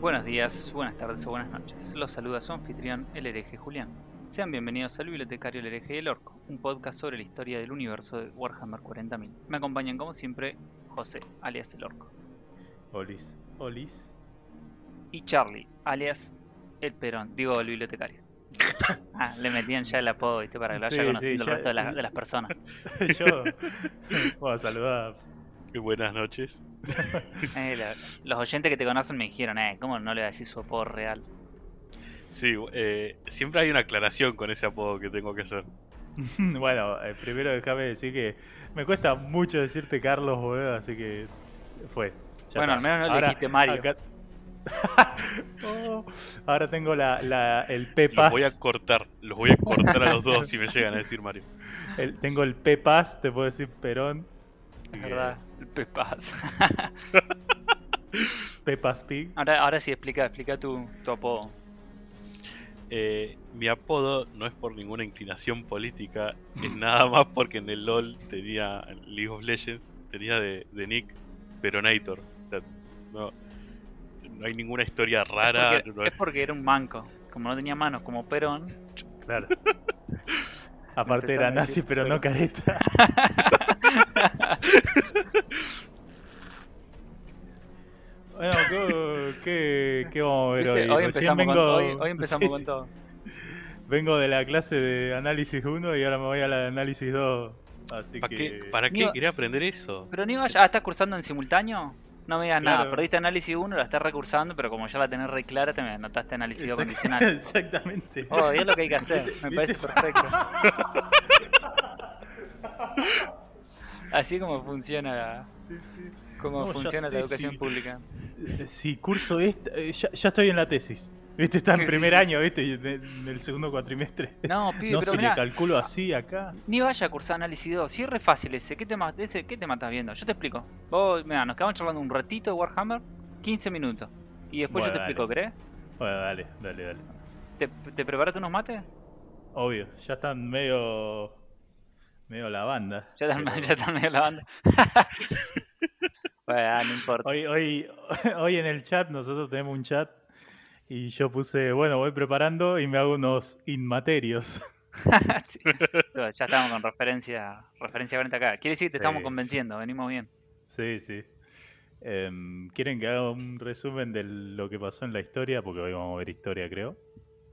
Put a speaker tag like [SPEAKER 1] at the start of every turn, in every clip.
[SPEAKER 1] Buenos días, buenas tardes o buenas noches. Los saluda su anfitrión, el hereje Julián. Sean bienvenidos al Bibliotecario El hereje y el Orco, un podcast sobre la historia del universo de Warhammer 40.000. Me acompañan como siempre José, alias el Orco,
[SPEAKER 2] Olis. Olis.
[SPEAKER 1] y Charlie, alias el Perón, digo el bibliotecario. Ah, le metían ya el apodo, ¿viste? Para que lo
[SPEAKER 2] Sí,
[SPEAKER 1] conociendo
[SPEAKER 2] sí,
[SPEAKER 1] el
[SPEAKER 2] ya-
[SPEAKER 1] resto de, la- de las personas.
[SPEAKER 2] Yo. Bueno, saludar.
[SPEAKER 3] Buenas noches.
[SPEAKER 1] Eh, la- los oyentes que te conocen me dijeron, eh, ¿cómo no le decís su apodo real?
[SPEAKER 3] Sí, eh, siempre hay una aclaración con ese apodo que tengo que hacer.
[SPEAKER 2] Bueno, eh, primero déjame decir que me cuesta mucho decirte Carlos, boludo, así que fue. Ya
[SPEAKER 1] Bueno, al menos no le dijiste Mario.
[SPEAKER 2] acá- Oh, ahora tengo la, la- el
[SPEAKER 3] Los
[SPEAKER 2] P-Pass.
[SPEAKER 3] voy a cortar, los voy a cortar a los dos si me llegan a decir Mario.
[SPEAKER 2] el- tengo el P-Pass, te puedo decir Perón.
[SPEAKER 1] Es verdad, el Pepas.
[SPEAKER 2] P-Pass Pig.
[SPEAKER 1] ahora, ahora sí, explica, explica tu, tu apodo.
[SPEAKER 3] Eh, mi apodo no es por ninguna inclinación política, es nada más porque en el LOL tenía, en League of Legends, tenía de, de Nick Peronator. O sea, no, no hay ninguna historia rara.
[SPEAKER 1] es,
[SPEAKER 3] no
[SPEAKER 1] porque, es porque era un manco. Como no tenía manos como Perón,
[SPEAKER 2] Claro. Aparte era nazi, pero no careta. Bueno, ¿qué, qué, qué vamos a ver hoy?
[SPEAKER 1] hoy, empezamos, con,
[SPEAKER 2] vengo-
[SPEAKER 1] hoy, hoy empezamos
[SPEAKER 2] Sí,
[SPEAKER 1] con
[SPEAKER 2] sí.
[SPEAKER 1] todo.
[SPEAKER 2] Vengo de la clase de análisis 1 y ahora me voy a la de análisis 2. Así
[SPEAKER 3] ¿Para
[SPEAKER 2] que...
[SPEAKER 3] qué, ¿para qué aprender eso?
[SPEAKER 1] Pero ni vaya, ah, ¿estás cursando en simultáneo? No me digas nada,
[SPEAKER 2] Claro.
[SPEAKER 1] perdiste análisis 1, la estás recursando, pero como ya la tenés re clara, te me anotaste análisis 2
[SPEAKER 2] Exact-
[SPEAKER 1] condicional.
[SPEAKER 2] Exactamente.
[SPEAKER 1] Oh, es lo que hay que hacer, me parece perfecto. Así como funciona la,
[SPEAKER 2] Sí, sí.
[SPEAKER 1] como
[SPEAKER 2] No,
[SPEAKER 1] funciona
[SPEAKER 2] sé,
[SPEAKER 1] la educación
[SPEAKER 2] sí.
[SPEAKER 1] pública.
[SPEAKER 2] Si curso esta, eh, ya, ya estoy en la tesis. ¿Viste? Está en primer año, ¿viste? Y En el segundo cuatrimestre.
[SPEAKER 1] No, pibe,
[SPEAKER 2] No
[SPEAKER 1] pero
[SPEAKER 2] se le
[SPEAKER 1] mirá,
[SPEAKER 2] calculo así acá.
[SPEAKER 1] Ni vaya a cursar análisis 2, si es re fácil ese, ¿qué tema, ese, ¿qué tema estás viendo? Yo te explico. Vos, mira, nos quedamos charlando un ratito de Warhammer, 15 minutos. Y después yo te explico, ¿crees?
[SPEAKER 2] Bueno, dale, dale, dale.
[SPEAKER 1] ¿Te, ¿Te preparaste unos mates?
[SPEAKER 2] Obvio, ya están medio. Medio la banda.
[SPEAKER 1] Ya están,
[SPEAKER 2] pero-
[SPEAKER 1] están medio la banda. bueno, no importa.
[SPEAKER 2] Hoy, hoy, hoy en el chat, nosotros tenemos un chat. Y yo puse, bueno, voy preparando y me hago unos inmaterios.
[SPEAKER 1] Sí. Ya estamos con referencia referencia 40 acá. Quiere decir que te estamos convenciendo, venimos bien.
[SPEAKER 2] Sí, sí. Em, ¿Quieren que haga un resumen de lo que pasó en la historia? Porque hoy vamos a ver historia, creo.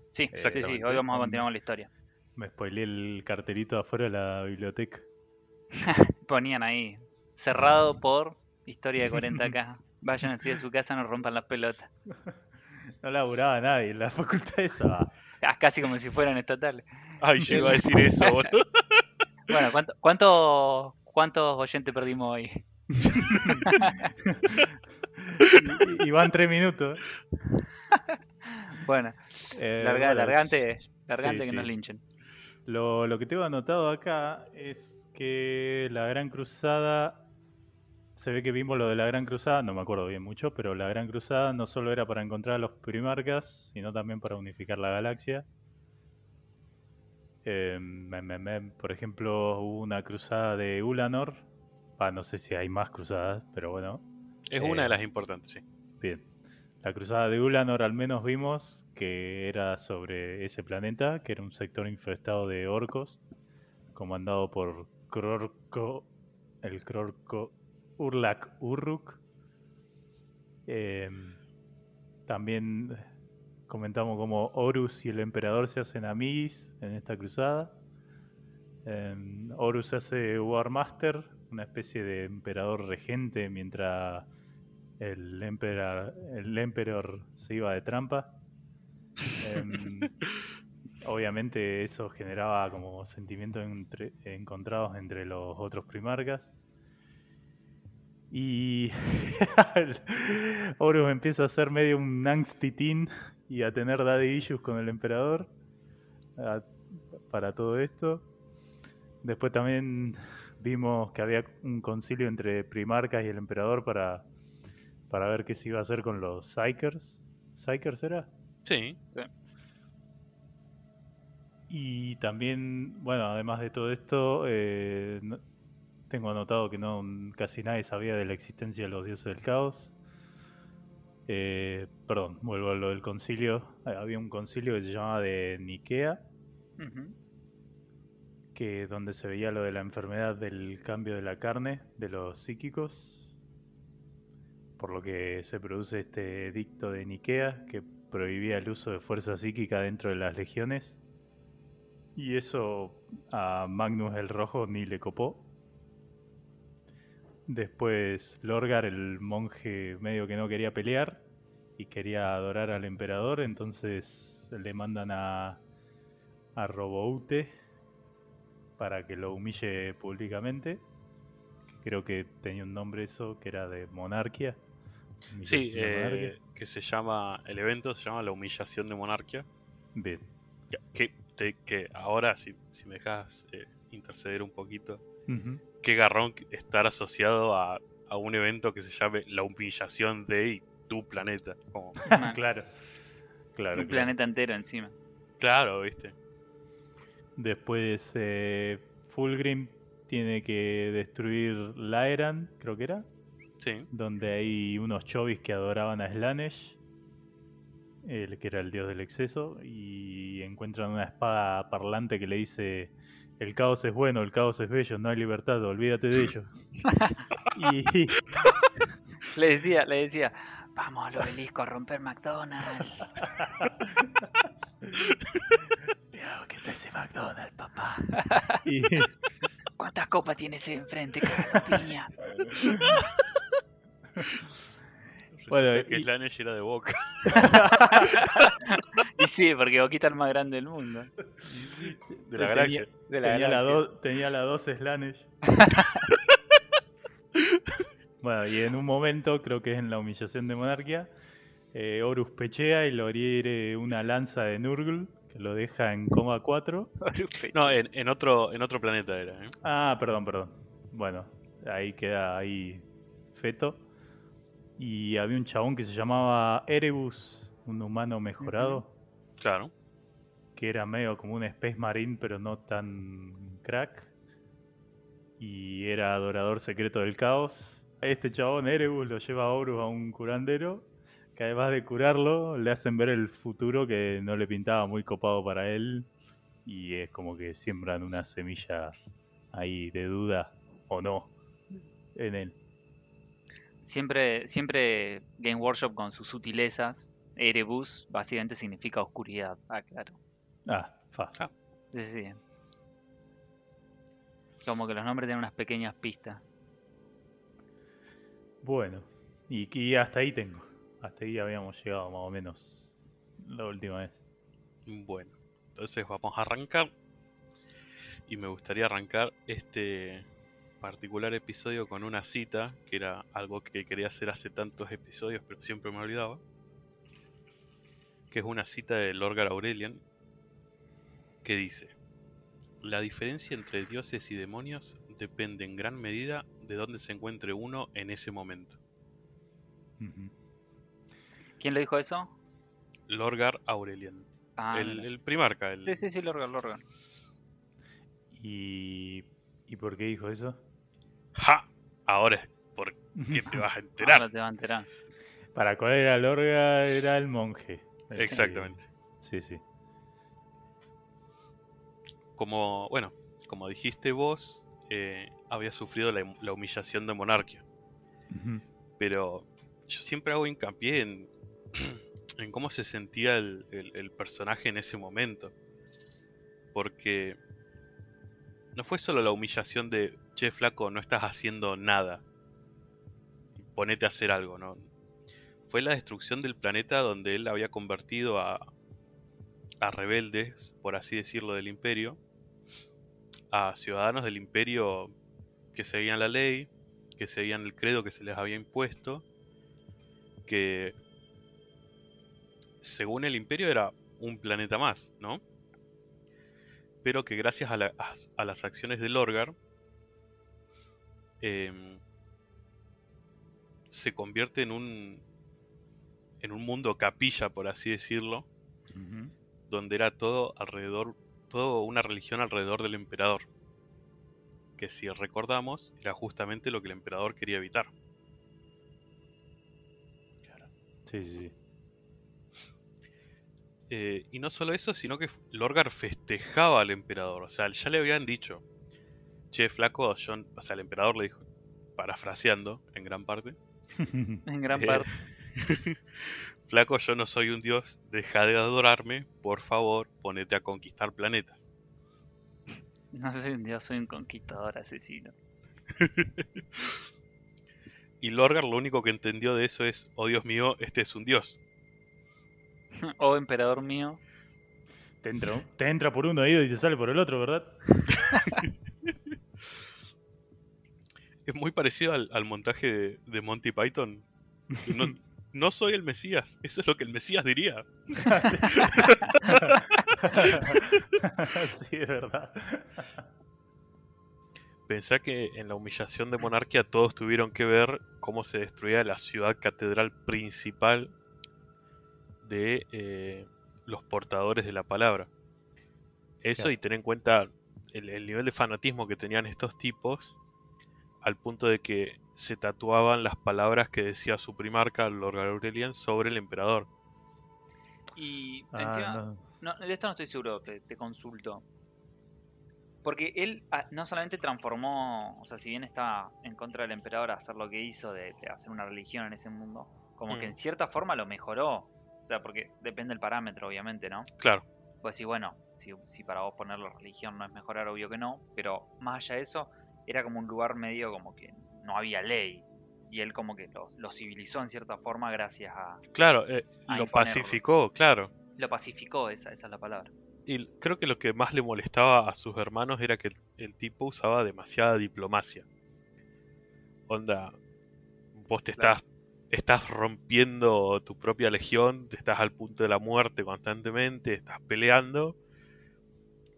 [SPEAKER 1] Sí, sí, sí, hoy vamos a continuar con la historia.
[SPEAKER 2] Me spoileé el cartelito afuera de la biblioteca.
[SPEAKER 1] Ponían ahí, cerrado por historia de 40k. Vayan a estudiar a su casa, no rompan las pelotas.
[SPEAKER 2] No laburaba nadie en la facultad esa.
[SPEAKER 1] Ah, Casi como si fueran estatales.
[SPEAKER 3] Ay, yo iba a decir eso, boludo.
[SPEAKER 1] Bueno, ¿cuánto, cuánto- ¿cuántos oyentes perdimos hoy?
[SPEAKER 2] Y, y van tres minutos.
[SPEAKER 1] Bueno,
[SPEAKER 2] Eh,
[SPEAKER 1] larga,
[SPEAKER 2] bueno,
[SPEAKER 1] largante, largante
[SPEAKER 2] sí,
[SPEAKER 1] que nos linchen.
[SPEAKER 2] Lo, lo que tengo anotado acá es que la Gran Cruzada. Se ve que vimos lo de la Gran Cruzada, no me acuerdo bien mucho, pero la Gran Cruzada no solo era para encontrar a los primarcas, sino también para unificar la galaxia. Eh, me- me- me- por ejemplo, hubo una cruzada de Ulanor. Ah, no sé si hay más cruzadas, pero bueno.
[SPEAKER 3] Es una de
[SPEAKER 2] Eh,
[SPEAKER 3] las importantes, sí.
[SPEAKER 2] Bien. La cruzada de Ulanor al menos vimos que era sobre ese planeta, que era un sector infestado de orcos, comandado por Krorko, el Krorko Urlak Urruk. Em, también comentamos cómo Horus y el emperador se hacen amigos en esta cruzada. Em, Horus hace Warmaster, una especie de emperador regente, mientras el emperador, el emperor se iba de trampa. Em, obviamente eso generaba como sentimientos entre- encontrados entre los otros primarcas. Y Horus empieza a ser medio un angsty teen y a tener daddy issues con el emperador a- para todo esto. Después también vimos que había un concilio entre primarcas y el emperador para, para ver qué se iba a hacer con los Psykers. ¿Psykers era?
[SPEAKER 3] Sí.
[SPEAKER 2] Y también, bueno, además de todo esto, eh, no- tengo anotado que no casi nadie sabía de la existencia de los dioses del caos. Eh, perdón, vuelvo a lo del concilio. Eh, Había un concilio que se llamaba de Nikea, que donde se veía lo de la enfermedad del cambio de la carne de los psíquicos, por lo que se produce este edicto de Nikea que prohibía el uso de fuerza psíquica dentro de las legiones. Y eso a Magnus el Rojo ni le copó. Después Lorgar, el monje medio que no quería pelear y quería adorar al emperador, entonces le mandan a, a Roboute para que lo humille públicamente. Creo que tenía un nombre eso, que era de monarquía.
[SPEAKER 3] Sí,
[SPEAKER 2] monarquía.
[SPEAKER 3] eh, que se llama, el evento se llama la humillación de monarquía.
[SPEAKER 2] Bien.
[SPEAKER 3] Que, que, te- que ahora, si, si me dejas eh, interceder un poquito, qué garrón estar asociado a, a un evento que se llame la humillación de y tu planeta. Como.
[SPEAKER 2] Claro. Claro.
[SPEAKER 1] Un
[SPEAKER 2] claro.
[SPEAKER 1] planeta entero encima.
[SPEAKER 3] claro, viste.
[SPEAKER 2] Después eh, Fulgrim tiene que destruir Laeran, creo que era,
[SPEAKER 3] Sí.
[SPEAKER 2] donde hay unos chovis que adoraban a Slanesh, el que era el dios del exceso, y encuentran una espada parlante que le dice: El caos es bueno, el caos es bello, no hay libertad, olvídate de ello. y
[SPEAKER 1] Le decía, le decía, vamos al obelisco a romper McDonald's.
[SPEAKER 2] Cuidado que te hace McDonald's, papá. y,
[SPEAKER 1] ¿Cuántas copas tiene ese enfrente, cara piña?
[SPEAKER 2] Bueno,
[SPEAKER 3] que
[SPEAKER 2] y-
[SPEAKER 3] Slanesh era de boca.
[SPEAKER 1] y sí, porque Boquita es el más grande del mundo.
[SPEAKER 3] De la
[SPEAKER 2] Tenía-
[SPEAKER 3] galaxia.
[SPEAKER 1] De la
[SPEAKER 2] tenía, la do- tenía la 2 Slanesh. bueno, y en un momento, creo que es en la humillación de monarquía, eh, Horus pechea y lo hiere una lanza de Nurgle, lo deja en coma 4.
[SPEAKER 3] No, en, en otro, en otro planeta era. ¿eh?
[SPEAKER 2] Ah, perdón, perdón. Bueno, ahí queda ahí feto. Y había un chabón que se llamaba Erebus, un humano mejorado,
[SPEAKER 3] Claro.
[SPEAKER 2] que era medio como un Space Marine, pero no tan crack. Y era adorador secreto del caos. Este chabón, Erebus, lo lleva a Horus a un curandero, que además de curarlo, le hacen ver el futuro que no le pintaba muy copado para él. Y es como que siembran una semilla ahí de duda o no en él.
[SPEAKER 1] Siempre, siempre Game Workshop con sus sutilezas. Erebus básicamente significa oscuridad. Ah, claro.
[SPEAKER 2] Ah, fa.
[SPEAKER 3] Ah.
[SPEAKER 1] Sí, sí. Como que los nombres tienen unas pequeñas pistas.
[SPEAKER 2] Bueno, y, y hasta ahí tengo. Hasta ahí habíamos llegado más o menos la última vez.
[SPEAKER 3] Bueno, entonces vamos a arrancar. Y me gustaría arrancar este particular episodio con una cita, que era algo que quería hacer hace tantos episodios, pero siempre me olvidaba. Que es una cita de Lorgar Aurelian, que dice: La diferencia entre dioses y demonios depende en gran medida de dónde se encuentre uno en ese momento.
[SPEAKER 2] Ujú.
[SPEAKER 1] ¿Quién le dijo eso?
[SPEAKER 3] Lorgar Aurelian,
[SPEAKER 1] Ah,
[SPEAKER 3] el, primarca, el,
[SPEAKER 1] Sí, sí, sí, Lorgan, Lorgan.
[SPEAKER 2] ¿Y, ¿Y por qué dijo eso?
[SPEAKER 3] ¡Ja! Ahora es por qué te vas a enterar.
[SPEAKER 1] Ahora te va a enterar.
[SPEAKER 2] Para cuál era Lorga era el monje. El que-
[SPEAKER 3] Exactamente.
[SPEAKER 2] Sí, sí.
[SPEAKER 3] Como, bueno, como dijiste vos, eh, había sufrido la, la humillación de monarquía. Pero yo siempre hago hincapié en, en cómo se sentía el, el- personaje en ese momento. Porque no fue solo la humillación de, che, flaco, no estás haciendo nada. Ponete a hacer algo, ¿no? Fue la destrucción del planeta donde él había convertido a, a rebeldes, por así decirlo, del imperio, a ciudadanos del imperio que seguían la ley, que seguían el credo que se les había impuesto, que según el imperio era un planeta más, ¿no? Pero que gracias a, la- a- a las acciones de Lorgar em, se convierte en un en un mundo capilla, por así decirlo, donde era todo alrededor, todo una religión alrededor del emperador. Que si recordamos, era justamente lo que el emperador quería evitar.
[SPEAKER 2] Sí, sí, sí.
[SPEAKER 3] Eh, y no solo eso, sino que Lorgar festejaba al emperador. O sea, ya le habían dicho, che, flaco, John, o sea, el emperador le dijo, parafraseando en gran parte,
[SPEAKER 1] En gran
[SPEAKER 3] Eh,
[SPEAKER 1] parte.
[SPEAKER 3] flaco, yo no soy un dios, deja de adorarme, por favor, ponete a conquistar planetas.
[SPEAKER 1] No sé si un dios soy un conquistador asesino.
[SPEAKER 3] Y Lorgar lo único que entendió de eso es, oh Dios mío, este es un dios.
[SPEAKER 1] Oh, emperador mío.
[SPEAKER 2] Te entra, te entra por un oído y te sale por el otro, ¿verdad?
[SPEAKER 3] Es muy parecido al, al montaje de, de Monty Python. No, no soy el Mesías, eso es lo que el Mesías diría.
[SPEAKER 2] sí, es verdad.
[SPEAKER 3] Pensá que en la humillación de monarquía todos tuvieron que ver cómo se destruía la ciudad catedral principal de eh, los portadores de la palabra. Eso
[SPEAKER 2] Claro.
[SPEAKER 3] y tener en cuenta el, el nivel de fanatismo que tenían estos tipos al punto de que se tatuaban las palabras que decía su primarca, Lord Aurelian, sobre el emperador.
[SPEAKER 1] Y
[SPEAKER 2] Ah,
[SPEAKER 1] encima,
[SPEAKER 2] no.
[SPEAKER 1] no, de esto no estoy seguro, te, te consulto. Porque él ah, no solamente transformó, o sea, si bien estaba en contra del emperador a hacer lo que hizo de, de hacer una religión en ese mundo, como que
[SPEAKER 3] Mm.
[SPEAKER 1] en cierta forma lo mejoró. O sea, porque depende del parámetro, obviamente, ¿no?
[SPEAKER 3] Claro,
[SPEAKER 1] Pues sí, bueno, si, si para vos poner la religión no es mejorar, obvio que no, pero más allá de eso, era como un lugar medio como que no había ley. Y él como que lo, lo civilizó en cierta forma gracias a...
[SPEAKER 3] claro, eh,
[SPEAKER 1] A
[SPEAKER 3] lo pacificó, claro.
[SPEAKER 1] Lo pacificó, esa, esa es la palabra.
[SPEAKER 3] Y creo que lo que más le molestaba a sus hermanos era que el, el tipo usaba demasiada diplomacia. Onda, vos te estás, estás rompiendo tu propia legión, te estás al punto de la muerte constantemente, estás peleando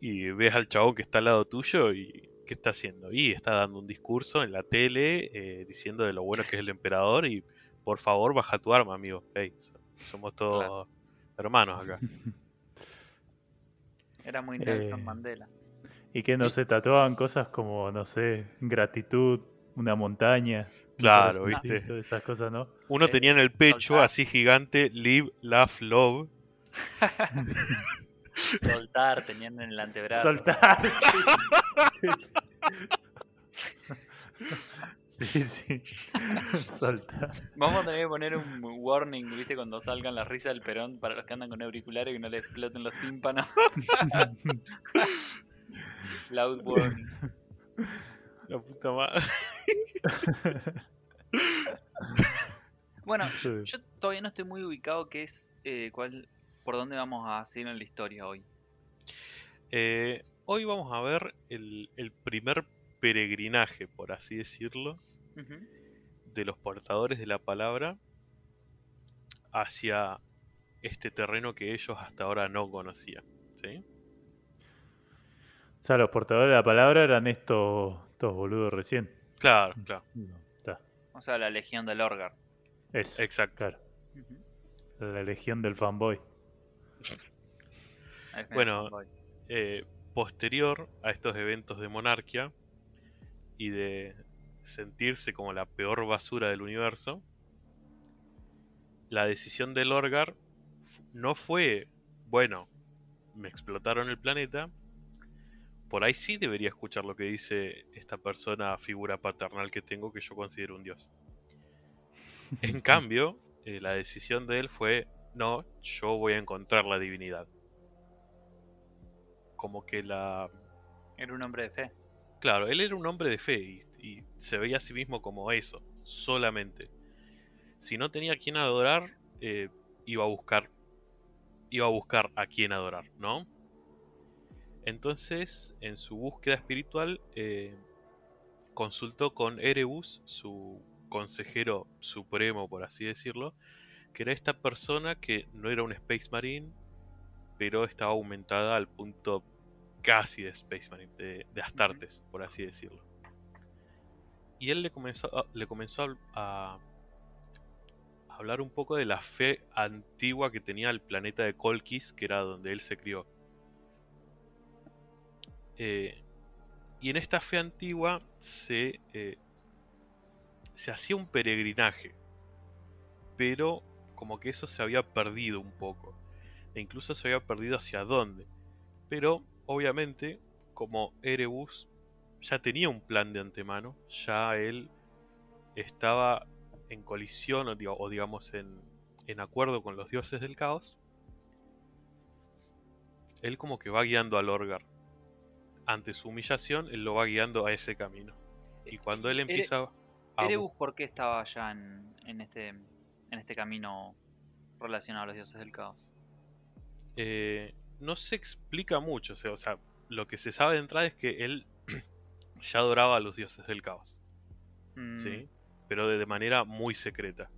[SPEAKER 3] y ves al chabón que está al lado tuyo y ¿qué está haciendo? Y está dando un discurso en la tele eh, diciendo de lo bueno que es el emperador y por favor baja tu arma, amigo. Somos todos hermanos acá.
[SPEAKER 1] Era muy Nelson
[SPEAKER 2] Eh,
[SPEAKER 1] Mandela.
[SPEAKER 2] Y que no se tatuaban cosas como, no sé, gratitud, una montaña.
[SPEAKER 3] Claro, ¿viste?
[SPEAKER 2] Esas cosas, ¿no?
[SPEAKER 3] Uno
[SPEAKER 1] Eh,
[SPEAKER 3] tenía en el pecho,
[SPEAKER 1] soltar.
[SPEAKER 3] así gigante, Live, Laugh, Love.
[SPEAKER 1] Soltar, teniendo en el antebrazo.
[SPEAKER 2] Soltar. Sí, sí. sí. Soltar.
[SPEAKER 1] Vamos a tener que poner un warning, ¿viste? Cuando salgan las risas del perón para los que andan con auriculares y que no les exploten los tímpanos. Loud warning.
[SPEAKER 3] La puta madre.
[SPEAKER 1] Bueno,
[SPEAKER 2] Sí.
[SPEAKER 1] yo todavía no estoy muy ubicado qué es, eh, cuál, por dónde vamos a seguir en la historia hoy.
[SPEAKER 3] Eh, hoy vamos a ver el, el primer peregrinaje, por así decirlo, de los portadores de la palabra hacia este terreno que ellos hasta ahora no conocían. ¿sí?
[SPEAKER 2] O sea, los portadores de la palabra eran estos, estos boludos recién.
[SPEAKER 3] Claro, claro,
[SPEAKER 2] No.
[SPEAKER 1] O sea, la legión del Orgar.
[SPEAKER 2] Eso.
[SPEAKER 3] exacto.
[SPEAKER 2] Claro. La legión del fanboy.
[SPEAKER 3] Bueno, eh, posterior a estos eventos de monarquía y de sentirse como la peor basura del universo, la decisión de Lorgar fu- no fue, bueno, me explotaron el planeta, por ahí sí debería escuchar lo que dice esta persona, figura paternal que tengo, que yo considero un dios. En cambio, eh, la decisión de él fue, no, yo voy a encontrar la divinidad. Como que la...
[SPEAKER 1] Era un hombre de fe.
[SPEAKER 3] Claro, él era un hombre de fe y, y se veía a sí mismo como eso, solamente. Si no tenía a quien adorar, eh, iba a buscar, iba a buscar a quien adorar, ¿no? Entonces, en su búsqueda espiritual, eh, consultó con Erebus, su consejero supremo, por así decirlo, que era esta persona que no era un Space Marine, pero estaba aumentada al punto casi de Space Marine, de, de Astartes, por así decirlo. Y él le comenzó, a, le comenzó a, a hablar un poco de la fe antigua que tenía el planeta de Colquis, que era donde él se crió. Eh, y en esta fe antigua se, eh, se hacía un peregrinaje, pero como que eso se había perdido un poco. E incluso se había perdido hacia dónde. Pero, obviamente, como Erebus ya tenía un plan de antemano, ya él estaba en colisión o, o digamos en, en acuerdo con los dioses del caos, él como que va guiando a Lorgar. Ante su humillación, él lo va guiando a ese camino. Y cuando él
[SPEAKER 1] Ere-
[SPEAKER 3] empieza a...
[SPEAKER 1] Erebus, ¿por qué estaba ya en, en este en este camino relacionado a los dioses del caos?
[SPEAKER 3] eh, no se explica mucho, o sea, o sea, lo que se sabe de entrada es que él ya adoraba a los dioses del caos,
[SPEAKER 1] Mm,
[SPEAKER 3] ¿sí? Pero de, de manera muy secreta.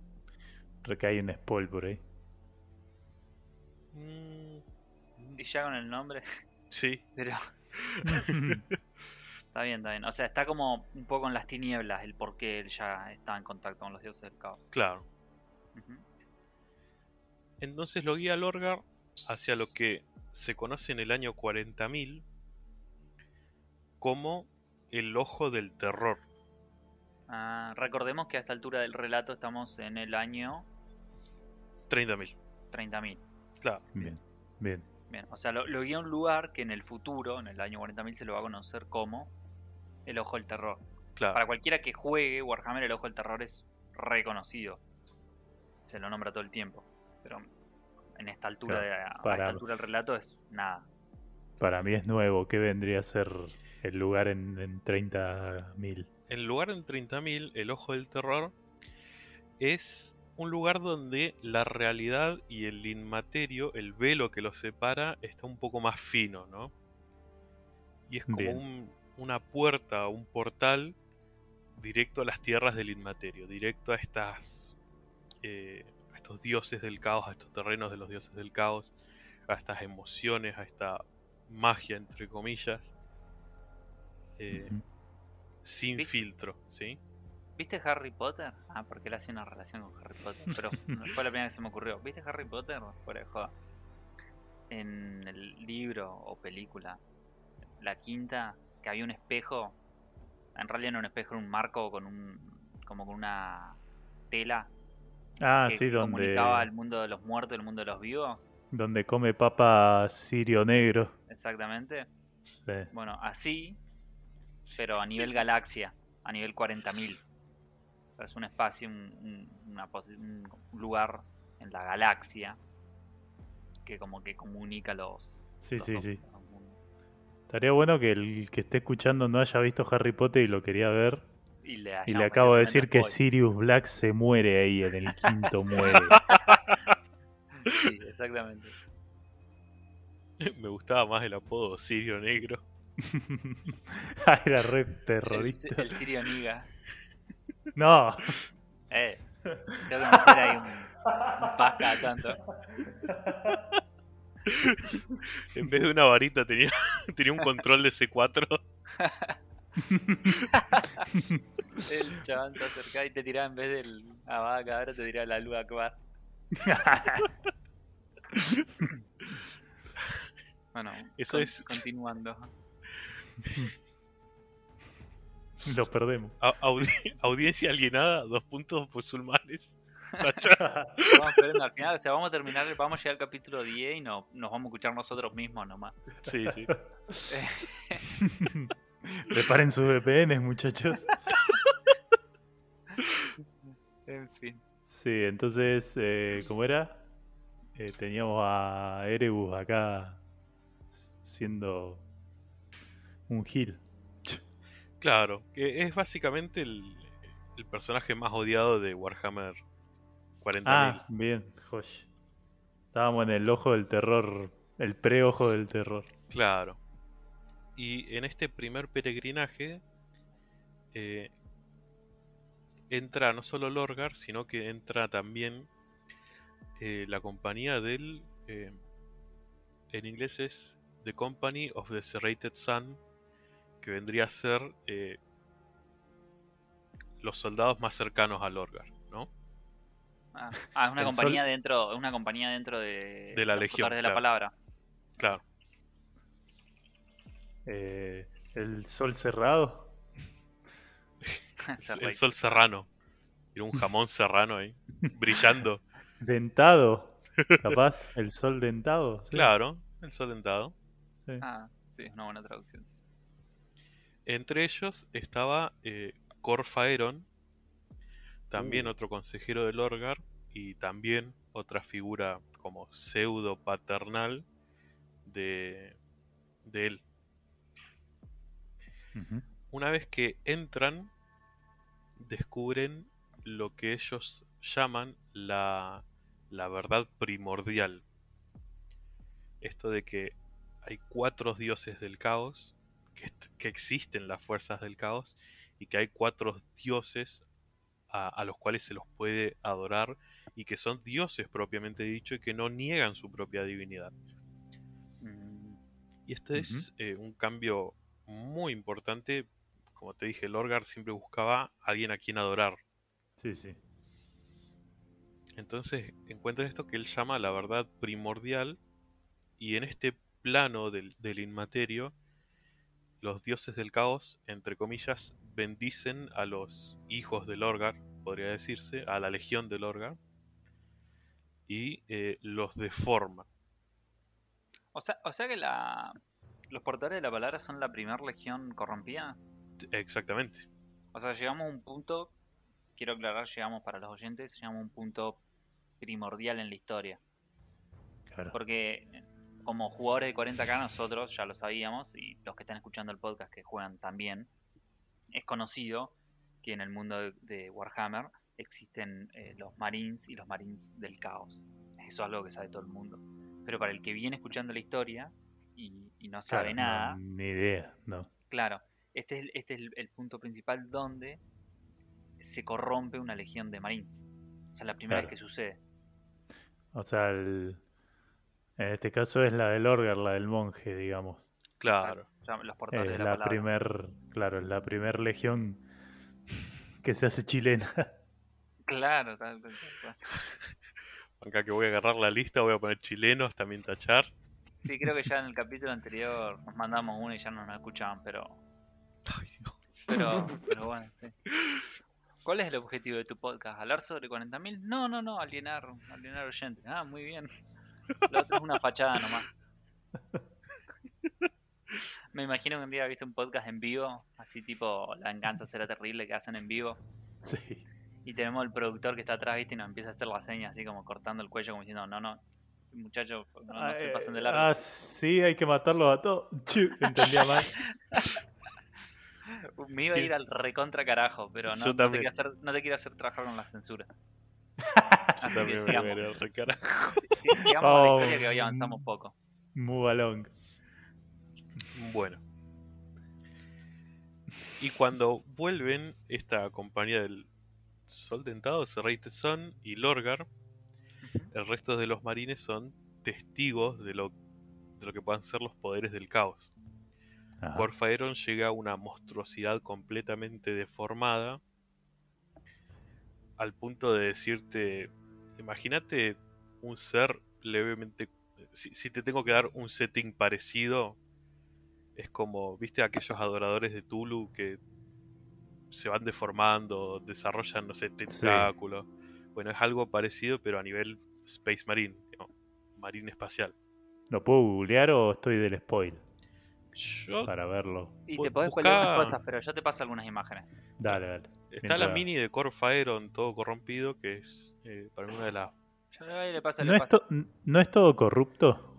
[SPEAKER 2] Recae un spoil por ahí.
[SPEAKER 3] Mm,
[SPEAKER 1] Y ya con el nombre,
[SPEAKER 3] sí,
[SPEAKER 1] pero está bien, está bien. O sea, está como un poco en las tinieblas el por qué él ya está en contacto con los dioses del caos.
[SPEAKER 3] claro. Entonces lo guía Lorgar hacia lo que se conoce en el año 40.000 como el ojo del terror.
[SPEAKER 1] Ah, recordemos que a esta altura del relato estamos en el año
[SPEAKER 3] 30.000,
[SPEAKER 1] 30.000.
[SPEAKER 3] claro.
[SPEAKER 2] Bien, bien.
[SPEAKER 1] Bien, o sea, lo, lo guía a un lugar que en el futuro, en el año 40.000, se lo va a conocer como el Ojo del Terror.
[SPEAKER 3] Claro,
[SPEAKER 1] Para cualquiera que juegue Warhammer, el Ojo del Terror es reconocido. Se lo nombra todo el tiempo. Pero en esta altura,
[SPEAKER 2] Claro,
[SPEAKER 1] de- a
[SPEAKER 2] para-
[SPEAKER 1] esta altura del relato es nada.
[SPEAKER 2] Para mí es nuevo. ¿Qué vendría a ser el lugar en, en 30.000?
[SPEAKER 3] En lugar en 30.000, el Ojo del Terror es un lugar donde la realidad y el inmaterio, el velo que los separa, está un poco más fino, ¿no? Y es como un- una puerta, un portal directo a las tierras del inmaterio, directo a estas eh, a estos dioses del caos, a estos terrenos de los dioses del caos, a estas emociones, a esta magia entre comillas. eh, sin
[SPEAKER 1] ¿Sí?
[SPEAKER 3] filtro, ¿sí?
[SPEAKER 1] ¿Viste Harry Potter? Ah, porque él hace una relación con Harry Potter. Pero fue la primera vez que se me ocurrió. ¿Viste Harry Potter? De joda. En el libro o película, la quinta, que había un espejo. En realidad no un espejo, era un marco con un. como con una tela
[SPEAKER 2] Ah,
[SPEAKER 1] que
[SPEAKER 2] sí,
[SPEAKER 1] comunicaba el
[SPEAKER 2] donde,
[SPEAKER 1] mundo de los muertos y el mundo de los vivos.
[SPEAKER 2] donde come papa sirio negro.
[SPEAKER 1] Exactamente.
[SPEAKER 2] Sí.
[SPEAKER 1] Bueno, así, pero a nivel galaxia, a nivel 40.000. Es un espacio, un, un- una posi- un lugar en la galaxia que como que comunica los...
[SPEAKER 2] Sí,
[SPEAKER 1] los
[SPEAKER 2] sí,
[SPEAKER 1] dos-
[SPEAKER 2] sí. Estaría bueno que el que esté escuchando no haya visto Harry Potter y lo quería ver.
[SPEAKER 1] Y le,
[SPEAKER 2] Y
[SPEAKER 1] hayamos
[SPEAKER 2] le acabo de decir que Sirius Black se muere ahí en el quinto muere.
[SPEAKER 1] Sí, exactamente.
[SPEAKER 3] Me gustaba más el apodo Sirio Negro.
[SPEAKER 2] Ah, Era re
[SPEAKER 1] El,
[SPEAKER 2] terrorista.
[SPEAKER 1] el Sirio Niga.
[SPEAKER 2] No.
[SPEAKER 1] Eh, tengo que meter ahí un, un tanto.
[SPEAKER 3] En vez de una varita tenía, tenía un control de C4.
[SPEAKER 1] El chabón se acercaba y te tiraba en vez del abaca, ahora te tiraba la luz Akbar. Bueno,
[SPEAKER 3] Eso
[SPEAKER 1] con-
[SPEAKER 3] es-
[SPEAKER 1] continuando.
[SPEAKER 2] Lo perdemos.
[SPEAKER 3] A- audi- audiencia alienada, dos puntos musulmanes.
[SPEAKER 1] Vamos esperando al final, o sea, vamos a terminar, vamos a llegar al capítulo 10 y no, nos vamos a escuchar nosotros mismos nomás.
[SPEAKER 3] Sí, sí.
[SPEAKER 2] Preparen sus VPNs, muchachos.
[SPEAKER 1] En fin.
[SPEAKER 2] Sí, entonces, eh, ¿cómo era? Eh, teníamos a Erebus acá siendo un gil.
[SPEAKER 3] Claro, que es básicamente el, el personaje más odiado de Warhammer 40.000.
[SPEAKER 2] Ah, bien, Josh. Estábamos en el ojo del terror, el pre-ojo del terror.
[SPEAKER 3] Claro. Y en este primer peregrinaje eh, entra no solo Lorgar, sino que entra también eh, la compañía del... eh, en inglés es The Company of the Serrated Sun, que vendría a ser eh, los soldados más cercanos a Lorgar, ¿no?
[SPEAKER 1] Ah, ah, es una
[SPEAKER 2] El
[SPEAKER 1] compañía dentro, es una compañía dentro de,
[SPEAKER 3] De la Legión,
[SPEAKER 1] de la
[SPEAKER 3] claro.
[SPEAKER 1] palabra.
[SPEAKER 3] Claro.
[SPEAKER 2] Eh, el sol cerrado.
[SPEAKER 3] El sol serrano. Era un jamón serrano ahí, brillando.
[SPEAKER 2] Dentado. Capaz, el sol dentado. sí,
[SPEAKER 3] Claro, el sol dentado.
[SPEAKER 2] sí.
[SPEAKER 1] Ah, sí, es una buena traducción.
[SPEAKER 3] Entre ellos estaba eh, Corfaeron, también
[SPEAKER 2] Uh.
[SPEAKER 3] otro consejero del Orgar, y también otra figura como pseudo paternal de, de él. Una vez que entran, descubren lo que ellos llaman la, la verdad primordial. Esto de que hay cuatro dioses del caos, que, existen las fuerzas del caos, y que hay cuatro dioses a, a los cuales se los puede adorar, y que son dioses propiamente dicho, y que no niegan su propia divinidad.
[SPEAKER 1] Mm,
[SPEAKER 3] Y este es eh, un cambio muy importante. Como te dije, Lorgar siempre buscaba a alguien a quien adorar.
[SPEAKER 2] Sí, sí.
[SPEAKER 3] Entonces encuentra esto que él llama la verdad primordial. Y en este plano del, del inmaterio, los dioses del caos, entre comillas, bendicen a los hijos de Lorgar, podría decirse, a la legión de Lorgar. Y eh, los deforma.
[SPEAKER 1] O sea, o sea que la, los portadores de la palabra son la primera legión corrompida.
[SPEAKER 3] Exactamente.
[SPEAKER 1] O sea, llegamos a un punto, quiero aclarar, llegamos para los oyentes, llegamos a un punto primordial en la historia.
[SPEAKER 2] Claro.
[SPEAKER 1] Porque como jugadores de 40k nosotros ya lo sabíamos y los que están escuchando el podcast que juegan también, es conocido que en el mundo de, de Warhammer existen eh, los Marines y los Marines del Caos. Eso es algo que sabe todo el mundo. Pero para el que viene escuchando la historia y, y no sabe
[SPEAKER 2] Claro, no,
[SPEAKER 1] nada,
[SPEAKER 2] ni idea, no.
[SPEAKER 1] Claro, este es, el- este es el, el punto principal donde se corrompe una legión de marines. O sea, la primera
[SPEAKER 2] Claro.
[SPEAKER 1] vez que sucede.
[SPEAKER 2] O sea, el- en este caso es la del Orgar, la del monje, digamos.
[SPEAKER 3] Claro.
[SPEAKER 1] O sea, los portadores
[SPEAKER 2] Es
[SPEAKER 1] de la,
[SPEAKER 2] la primer, claro, es la primer legión que se hace chilena.
[SPEAKER 1] Claro, tal, tal.
[SPEAKER 3] Acá que voy a agarrar la lista, voy a poner chilenos, también tachar.
[SPEAKER 1] Sí, creo que ya en el capítulo anterior nos mandamos uno y ya no nos escuchaban, pero.
[SPEAKER 3] Ay, Dios.
[SPEAKER 1] Pero, pero bueno, sí. ¿Cuál es el objetivo de tu podcast? ¿Hablar sobre 40.000? No, no, no, alienar, alienar oyentes. Ah, muy bien. Lo otro es una fachada nomás. Me imagino que un día viste un podcast en vivo, así tipo La venganza será terrible que hacen en vivo.
[SPEAKER 2] Sí.
[SPEAKER 1] Y tenemos el productor que está atrás, viste, y nos empieza a hacer la seña así como cortando el cuello, como diciendo, no, no, muchachos, no, no se
[SPEAKER 2] Ah,
[SPEAKER 1] de
[SPEAKER 2] eh,
[SPEAKER 1] largo.
[SPEAKER 2] Ah, sí, hay que matarlos a todos. Entendía mal.
[SPEAKER 1] Me iba a ir al recontra carajo, pero no, no te, quiero hacer, no te quiero hacer trabajar con la censura.
[SPEAKER 3] También me
[SPEAKER 1] la
[SPEAKER 2] Oh,
[SPEAKER 1] historia que hoy avanzamos
[SPEAKER 2] mm.
[SPEAKER 1] poco.
[SPEAKER 2] Move along.
[SPEAKER 3] Bueno. Y cuando vuelven esta compañía del Sol Dentado, Serrated Sun y Lorgar, el resto de los marines son testigos de lo, de lo que puedan ser los poderes del caos.
[SPEAKER 2] Ajá.
[SPEAKER 3] Corfaeron llega a una monstruosidad completamente deformada al punto de decirte, imagínate un ser levemente... Si, si te tengo que dar un setting parecido, es como, viste, aquellos adoradores de Tulu que se van deformando, desarrollan, no sé, tentáculos. Bueno, es algo parecido, pero a nivel Space Marine, ¿no? Marine espacial.
[SPEAKER 2] ¿Lo puedo googlear o estoy del spoil?
[SPEAKER 3] Yo
[SPEAKER 2] Para verlo.
[SPEAKER 1] Y te podés
[SPEAKER 3] busca-
[SPEAKER 1] pelear unas cosas, pero yo te paso algunas imágenes.
[SPEAKER 2] Dale, dale.
[SPEAKER 3] Está la mini de Corfaeron todo corrompido, que es eh, para una de las
[SPEAKER 1] le
[SPEAKER 2] ¿No es, to- ¿No es todo corrupto?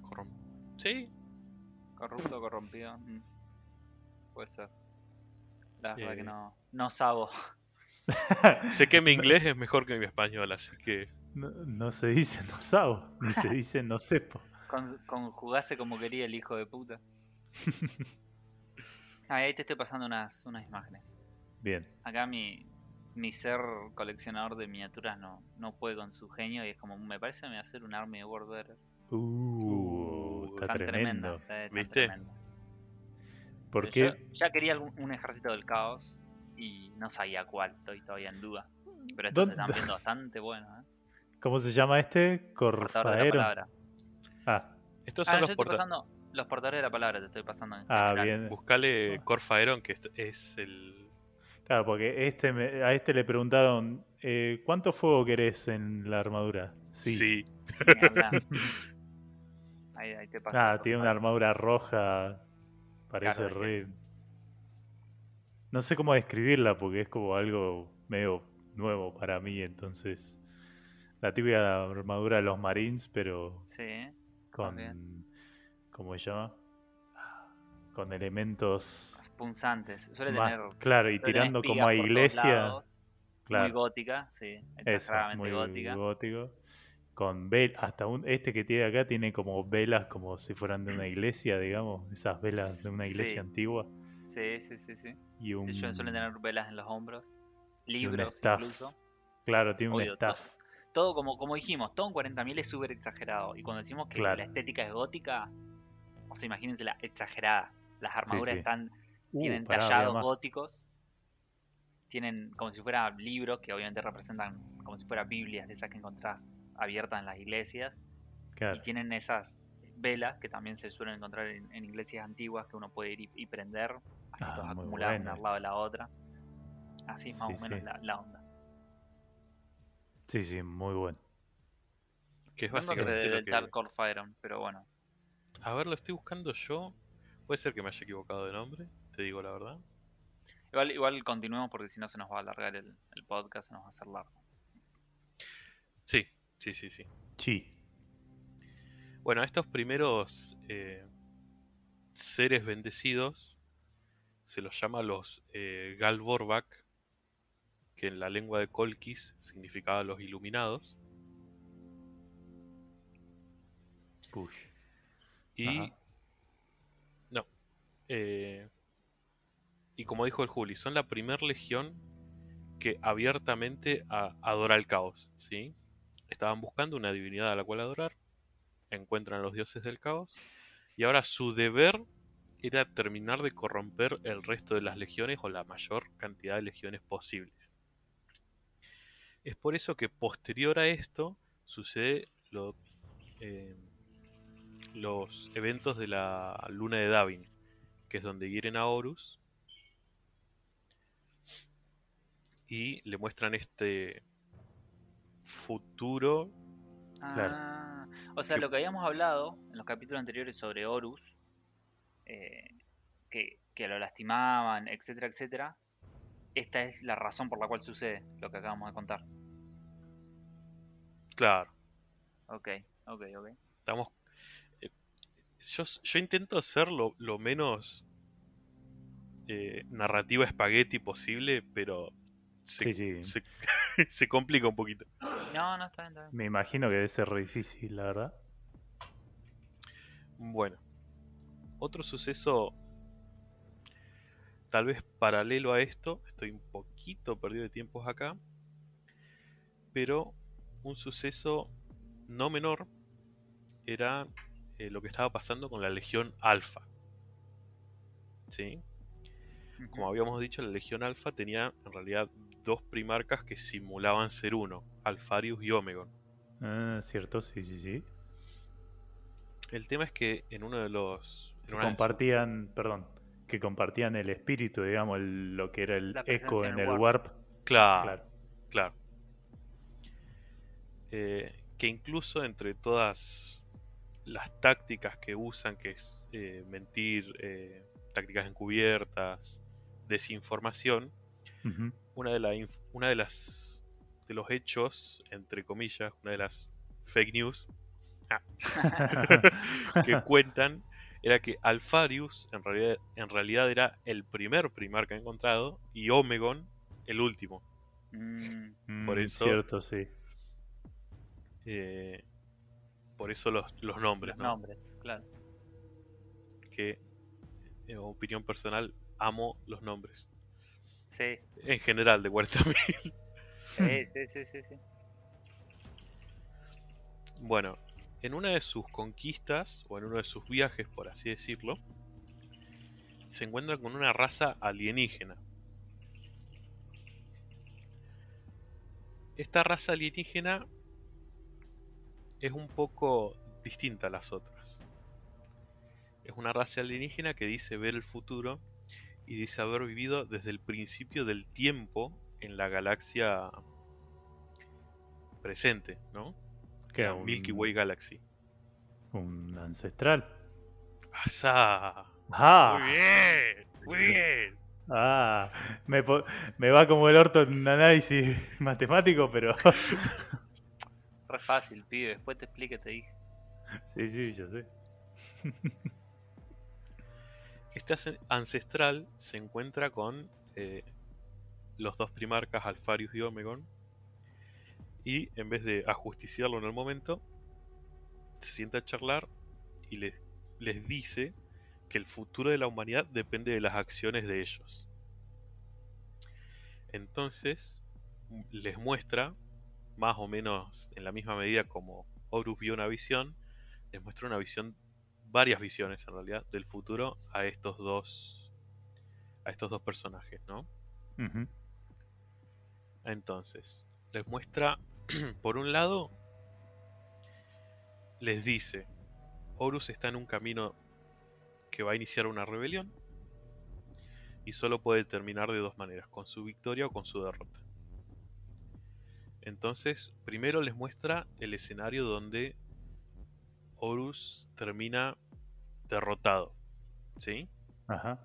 [SPEAKER 3] corrom- Sí,
[SPEAKER 1] Corrupto, corrompido. mm. Puede ser. La verdad
[SPEAKER 3] Eh.
[SPEAKER 1] que no, no sabo.
[SPEAKER 3] sé que mi inglés es mejor que mi español, así que
[SPEAKER 2] No, no se dice no sabo, ni se dice no sepo.
[SPEAKER 1] Con, conjugase como quería el hijo de puta. Ah, ahí te estoy pasando unas, unas imágenes.
[SPEAKER 2] Bien.
[SPEAKER 1] Acá mi, mi ser coleccionador de miniaturas no, no puede con su genio y es como, me parece que me va a hacer un Army World Better.
[SPEAKER 2] Uh,
[SPEAKER 3] Uh,
[SPEAKER 2] está
[SPEAKER 1] Tan
[SPEAKER 2] tremendo.
[SPEAKER 1] está tan
[SPEAKER 3] ¿Viste?
[SPEAKER 1] tremendo.
[SPEAKER 2] ¿Por
[SPEAKER 1] Pero
[SPEAKER 2] qué?
[SPEAKER 1] Yo ya quería algún- un ejército del caos y no sabía cuál, estoy todavía en duda. Pero estos se
[SPEAKER 2] ¿Dónde-
[SPEAKER 1] están viendo bastante buenos, ¿eh?
[SPEAKER 2] ¿Cómo se llama este?
[SPEAKER 1] De palabra.
[SPEAKER 2] Ah,
[SPEAKER 3] estos
[SPEAKER 1] Ah,
[SPEAKER 3] son los
[SPEAKER 1] estoy
[SPEAKER 3] porta
[SPEAKER 1] pasando los portadores de la palabra, te estoy pasando. en
[SPEAKER 2] ah,
[SPEAKER 1] general.
[SPEAKER 2] bien.
[SPEAKER 3] Buscale Corfaeron, que es el
[SPEAKER 2] Claro, porque este me- a este le preguntaron, eh, ¿cuánto fuego querés en la armadura? Sí.
[SPEAKER 1] Ahí, ahí te pasa.
[SPEAKER 2] Ah, tiene una armadura roja. Parece
[SPEAKER 1] Claro,
[SPEAKER 2] re. No sé cómo describirla porque es como algo medio nuevo para mí. Entonces, la típica armadura de los Marines, pero
[SPEAKER 1] Sí,
[SPEAKER 2] con.
[SPEAKER 1] bien.
[SPEAKER 2] ¿Cómo se llama? Con elementos.
[SPEAKER 1] Punzantes. Suele
[SPEAKER 2] más-
[SPEAKER 1] tener.
[SPEAKER 2] claro, y tirando como a iglesia.
[SPEAKER 1] Muy gótica, sí.
[SPEAKER 2] eso,
[SPEAKER 1] Exageradamente
[SPEAKER 2] muy
[SPEAKER 1] gótica.
[SPEAKER 2] gótico. Con vel hasta un, este que tiene acá tiene como velas como si fueran de una iglesia, digamos, esas velas de una iglesia
[SPEAKER 1] Sí.
[SPEAKER 2] antigua.
[SPEAKER 1] Sí, sí, sí, sí.
[SPEAKER 2] Y un,
[SPEAKER 1] De hecho, suelen tener velas en los hombros. Libros
[SPEAKER 2] staff.
[SPEAKER 1] incluso.
[SPEAKER 2] Claro, tiene un staff.
[SPEAKER 1] Todo como, como dijimos, todo en 40.000 es súper exagerado. Y cuando decimos que
[SPEAKER 2] Claro.
[SPEAKER 1] la estética es gótica, o sea, imagínense la exagerada. Las armaduras
[SPEAKER 2] sí.
[SPEAKER 1] están,
[SPEAKER 2] Uh,
[SPEAKER 1] tienen
[SPEAKER 2] pará,
[SPEAKER 1] tallados góticos. Tienen como si fueran libros que obviamente representan como si fueran Biblias de esas que encontrás abiertas en las iglesias.
[SPEAKER 2] Claro.
[SPEAKER 1] Y tienen esas velas que también se suelen encontrar en, en iglesias antiguas que uno puede ir y, y prender, así
[SPEAKER 2] Ah,
[SPEAKER 1] todas acumuladas una al lado de la otra. Así es más
[SPEAKER 2] Sí,
[SPEAKER 1] o menos
[SPEAKER 2] sí.
[SPEAKER 1] la, la onda.
[SPEAKER 2] Sí, sí, muy bueno.
[SPEAKER 3] Que es básicamente
[SPEAKER 1] debe
[SPEAKER 3] lo que...
[SPEAKER 1] Core Iron, pero bueno.
[SPEAKER 3] A ver, lo estoy buscando yo. Puede ser que me haya equivocado de nombre, te digo la verdad.
[SPEAKER 1] Igual, igual continuemos porque si no se nos va a alargar el, el podcast, se nos va a hacer largo.
[SPEAKER 3] Sí, sí, sí, sí.
[SPEAKER 2] Chi.
[SPEAKER 3] Bueno, a estos primeros eh, seres bendecidos se los llama los eh, Galvorbak, que en la lengua de Kolkis significaba los iluminados.
[SPEAKER 2] Push.
[SPEAKER 3] Y.
[SPEAKER 2] Ajá.
[SPEAKER 3] No. eh, y como dijo el Juli, son la primer legión que abiertamente adora el caos. ¿sí? Estaban buscando una divinidad a la cual adorar. Encuentran a los dioses del caos. Y ahora su deber era terminar de corromper el resto de las legiones o la mayor cantidad de legiones posibles. Es por eso que posterior a esto sucede eh, los eventos de la luna de Davin, que es donde hieren a Horus y le muestran este futuro.
[SPEAKER 2] Claro.
[SPEAKER 1] Ah, o sea,
[SPEAKER 3] Que-
[SPEAKER 1] lo que habíamos hablado en los capítulos anteriores sobre Horus, eh, que, que lo lastimaban, etcétera, etcétera, esta es la razón por la cual sucede lo que acabamos de contar.
[SPEAKER 3] Claro,
[SPEAKER 1] Ok, ok, ok.
[SPEAKER 3] estamos. eh, yo, yo intento hacer lo, lo menos eh, narrativa espagueti posible, pero se,
[SPEAKER 2] Sí, sí.
[SPEAKER 3] se- se complica un poquito.
[SPEAKER 1] No, no, está bien, está bien.
[SPEAKER 2] Me imagino que debe ser re difícil, la verdad.
[SPEAKER 3] Bueno, otro suceso tal vez paralelo a esto, estoy un poquito perdido de tiempos acá, pero un suceso no menor era eh, lo que estaba pasando con la Legión Alfa. ¿Sí? Como habíamos dicho, la Legión Alfa tenía en realidad dos primarcas que simulaban ser uno, Alfarius y Omegon.
[SPEAKER 2] Ah, cierto, sí, sí, sí.
[SPEAKER 3] El tema es que en uno de los...
[SPEAKER 2] Que
[SPEAKER 3] de
[SPEAKER 2] compartían, perdón, que compartían el espíritu, digamos, el- lo que era el eco en el warp.
[SPEAKER 3] Claro,
[SPEAKER 2] Claro.
[SPEAKER 3] Claro. Eh, que incluso entre todas las tácticas que usan, que es eh, mentir, eh, tácticas encubiertas, desinformación. Una de, la inf- una de las de los hechos, entre comillas, una de las fake news que cuentan era que Alfarius en realidad, en realidad era el primer primarca encontrado y Omegon el último.
[SPEAKER 1] Mm,
[SPEAKER 3] Por
[SPEAKER 2] Mm,
[SPEAKER 3] eso-
[SPEAKER 2] Cierto, sí.
[SPEAKER 3] Eh, por eso los, los nombres,
[SPEAKER 1] los
[SPEAKER 3] ¿no?
[SPEAKER 1] nombres, claro.
[SPEAKER 3] Que, en opinión personal, amo los nombres.
[SPEAKER 1] Sí,
[SPEAKER 3] En general, de 40.000.
[SPEAKER 1] sí, sí, sí, sí, sí.
[SPEAKER 3] bueno, en una de sus conquistas, o en uno de sus viajes, por así decirlo, se encuentra con una raza alienígena. Esta raza alienígena es un poco distinta a las otras. Es una raza alienígena que dice ver el futuro y dice haber vivido desde el principio del tiempo en la galaxia presente, ¿no?
[SPEAKER 2] Que
[SPEAKER 3] La Milky Way Galaxy.
[SPEAKER 2] Un ancestral.
[SPEAKER 3] ¡Asá!
[SPEAKER 2] Ah,
[SPEAKER 3] Muy bien, muy bien.
[SPEAKER 2] ah me va como el orto en análisis matemático, pero
[SPEAKER 1] Re fácil, pibe. Después te explique, te dije.
[SPEAKER 2] sí, sí, yo sé.
[SPEAKER 3] Este ancestral se encuentra con eh, los dos primarcas Alfarius y Omegon. Y en vez de ajusticiarlo en el momento, se sienta a charlar y les, les dice que el futuro de la humanidad depende de las acciones de ellos. Entonces, les muestra, más o menos en la misma medida como Horus vio una visión, les muestra una visión varias visiones en realidad del futuro a estos dos a estos dos personajes, ¿no? Entonces, les muestra por un lado les dice Horus está en un camino que va a iniciar una rebelión y solo puede terminar de dos maneras, con su victoria o con su derrota. Entonces, primero les muestra el escenario donde Horus termina derrotado. ¿Sí?
[SPEAKER 2] Ajá.